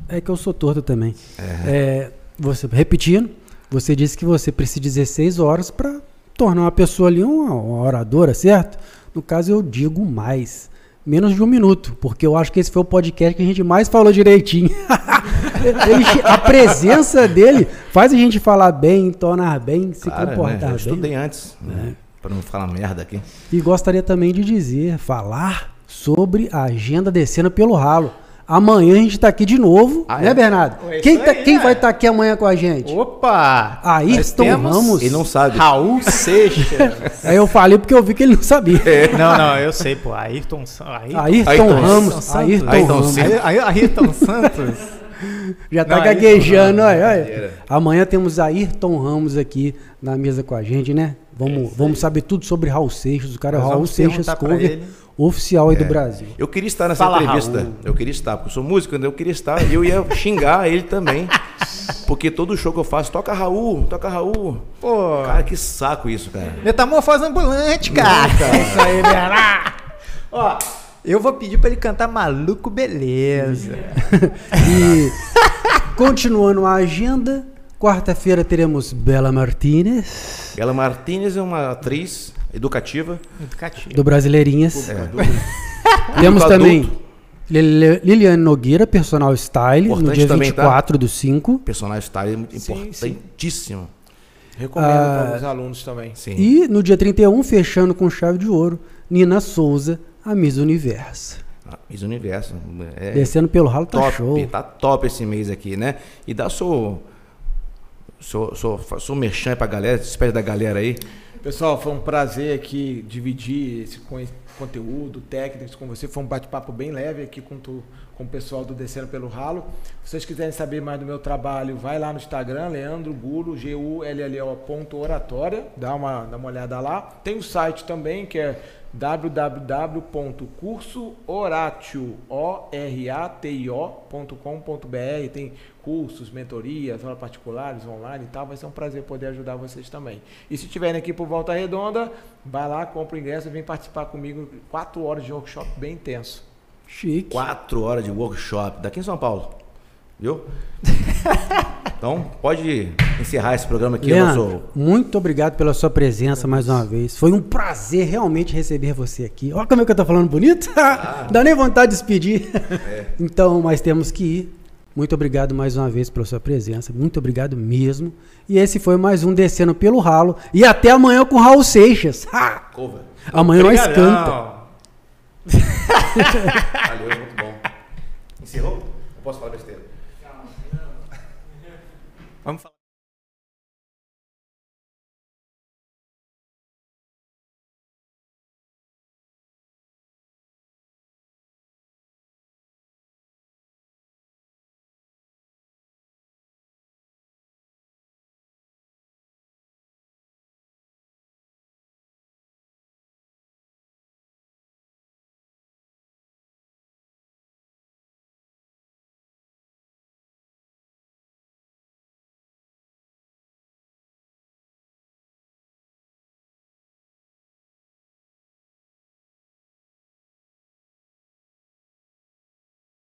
[SPEAKER 1] É que eu sou torto também. É. É, você, repetindo, você disse que você precisa de 16 horas para tornar uma pessoa ali uma, uma oradora, certo? No caso, eu digo mais. Menos de um minuto, porque eu acho que esse foi o podcast que a gente mais falou direitinho. Ele a presença dele faz a gente falar bem, entonar bem, se
[SPEAKER 3] Cara, né?
[SPEAKER 1] comportar
[SPEAKER 3] Eu
[SPEAKER 1] bem.
[SPEAKER 3] estudei antes, né? Pra não falar merda aqui.
[SPEAKER 1] E gostaria também de dizer, falar sobre a agenda descendo pelo ralo. Amanhã a gente tá aqui de novo,
[SPEAKER 3] Ah,
[SPEAKER 1] né,
[SPEAKER 3] é?
[SPEAKER 1] Bernardo?
[SPEAKER 4] Ué,
[SPEAKER 1] Quem, tá-
[SPEAKER 4] aí,
[SPEAKER 1] quem
[SPEAKER 4] é.
[SPEAKER 1] vai estar aqui amanhã com a gente?
[SPEAKER 4] Opa!
[SPEAKER 1] Ayrton Ramos.
[SPEAKER 3] Ele não sabe.
[SPEAKER 4] Raul Seixas.
[SPEAKER 1] Aí eu falei porque eu vi que ele não sabia.
[SPEAKER 4] não, não, eu sei, pô. Ayrton, Sa- Ayrton,
[SPEAKER 1] Ayrton,
[SPEAKER 3] Ayrton
[SPEAKER 1] Ramos.
[SPEAKER 4] Santos.
[SPEAKER 1] Ayrton,
[SPEAKER 3] Ayrton
[SPEAKER 1] Ramos.
[SPEAKER 3] Santos.
[SPEAKER 4] Ay- Ay- Ayrton Santos.
[SPEAKER 1] Já tá
[SPEAKER 4] Não,
[SPEAKER 1] gaguejando,
[SPEAKER 4] Ayrton
[SPEAKER 1] olha, olha. Amanhã temos Ayrton Ramos aqui na mesa com a gente, né? Vamos, vamos saber tudo sobre Raul Seixas. O cara é
[SPEAKER 4] Nós
[SPEAKER 1] Raul Seixas cover. Oficial aí do Brasil.
[SPEAKER 3] Eu queria estar nessa
[SPEAKER 4] Fala,
[SPEAKER 3] entrevista.
[SPEAKER 4] Raul.
[SPEAKER 3] Eu queria estar, porque eu sou músico, eu queria estar e eu ia xingar ele também. Porque todo show que eu faço, toca Raul, toca Raul.
[SPEAKER 4] Pô,
[SPEAKER 3] Cara, que saco isso, cara.
[SPEAKER 4] metamorfose ambulante, cara. É isso aí. Ó, eu vou pedir pra ele cantar Maluco Beleza.
[SPEAKER 1] E continuando a agenda, quarta-feira teremos Bela Martinez,
[SPEAKER 3] Ela Martinez é uma atriz educativa.
[SPEAKER 4] Educativo.
[SPEAKER 1] do Brasileirinhas.
[SPEAKER 3] É,
[SPEAKER 1] Temos
[SPEAKER 3] Público
[SPEAKER 1] também
[SPEAKER 3] adulto.
[SPEAKER 1] Liliane Nogueira, personal style, no
[SPEAKER 3] Importante
[SPEAKER 1] dia
[SPEAKER 3] também, tá?
[SPEAKER 1] 24 do 5.
[SPEAKER 3] personagem style é muito
[SPEAKER 2] Sim,
[SPEAKER 3] importantíssimo.
[SPEAKER 2] Recomendo
[SPEAKER 1] Ah,
[SPEAKER 2] para os alunos também.
[SPEAKER 3] Sim.
[SPEAKER 1] E no dia 31, fechando com chave de ouro, Nina Souza, a Miss Universo.
[SPEAKER 3] Ah, Miss Universo. É
[SPEAKER 1] Descendo pelo ralo tá
[SPEAKER 3] top,
[SPEAKER 1] show.
[SPEAKER 3] tá top esse mês aqui, né? E dá seu. Seu, seu, seu merchan aí pra galera, despede da galera aí.
[SPEAKER 2] Pessoal, foi um prazer aqui dividir esse con- conteúdo técnico com você. Foi um bate-papo bem leve aqui com, tu- com o pessoal do Descendo pelo Ralo. Se vocês quiserem saber mais do meu trabalho, vai lá no Instagram, Leandro Gulo, G-U-L-L-O ponto oratória. Dá uma, dá uma olhada lá. Tem o site também, que é www.curso-oratio.com.br Tem cursos, mentorias, aulas particulares, online e tal. Vai ser um prazer poder ajudar vocês também. E se estiverem aqui por Volta Redonda, vai lá, compra o ingresso e vem participar comigo. Quatro horas de workshop bem intenso.
[SPEAKER 1] Chique.
[SPEAKER 3] Quatro horas de workshop daqui em São Paulo. Viu? então, pode encerrar esse programa aqui.
[SPEAKER 1] Leandro,
[SPEAKER 3] nosso...
[SPEAKER 1] muito obrigado pela sua presença mais uma vez. Foi um prazer realmente receber você aqui. Olha como é que eu tô falando bonito. Dá nem vontade de despedir. Então, mas temos que ir. Muito obrigado mais uma vez pela sua presença. Muito obrigado mesmo. E esse foi mais um Descendo pelo Ralo. E até amanhã com o Raul Seixas. Ha!
[SPEAKER 3] Cover.
[SPEAKER 1] Amanhã nós canta.
[SPEAKER 4] Obrigadão.
[SPEAKER 3] Valeu, muito bom. Encerrou? Eu posso falar besteira?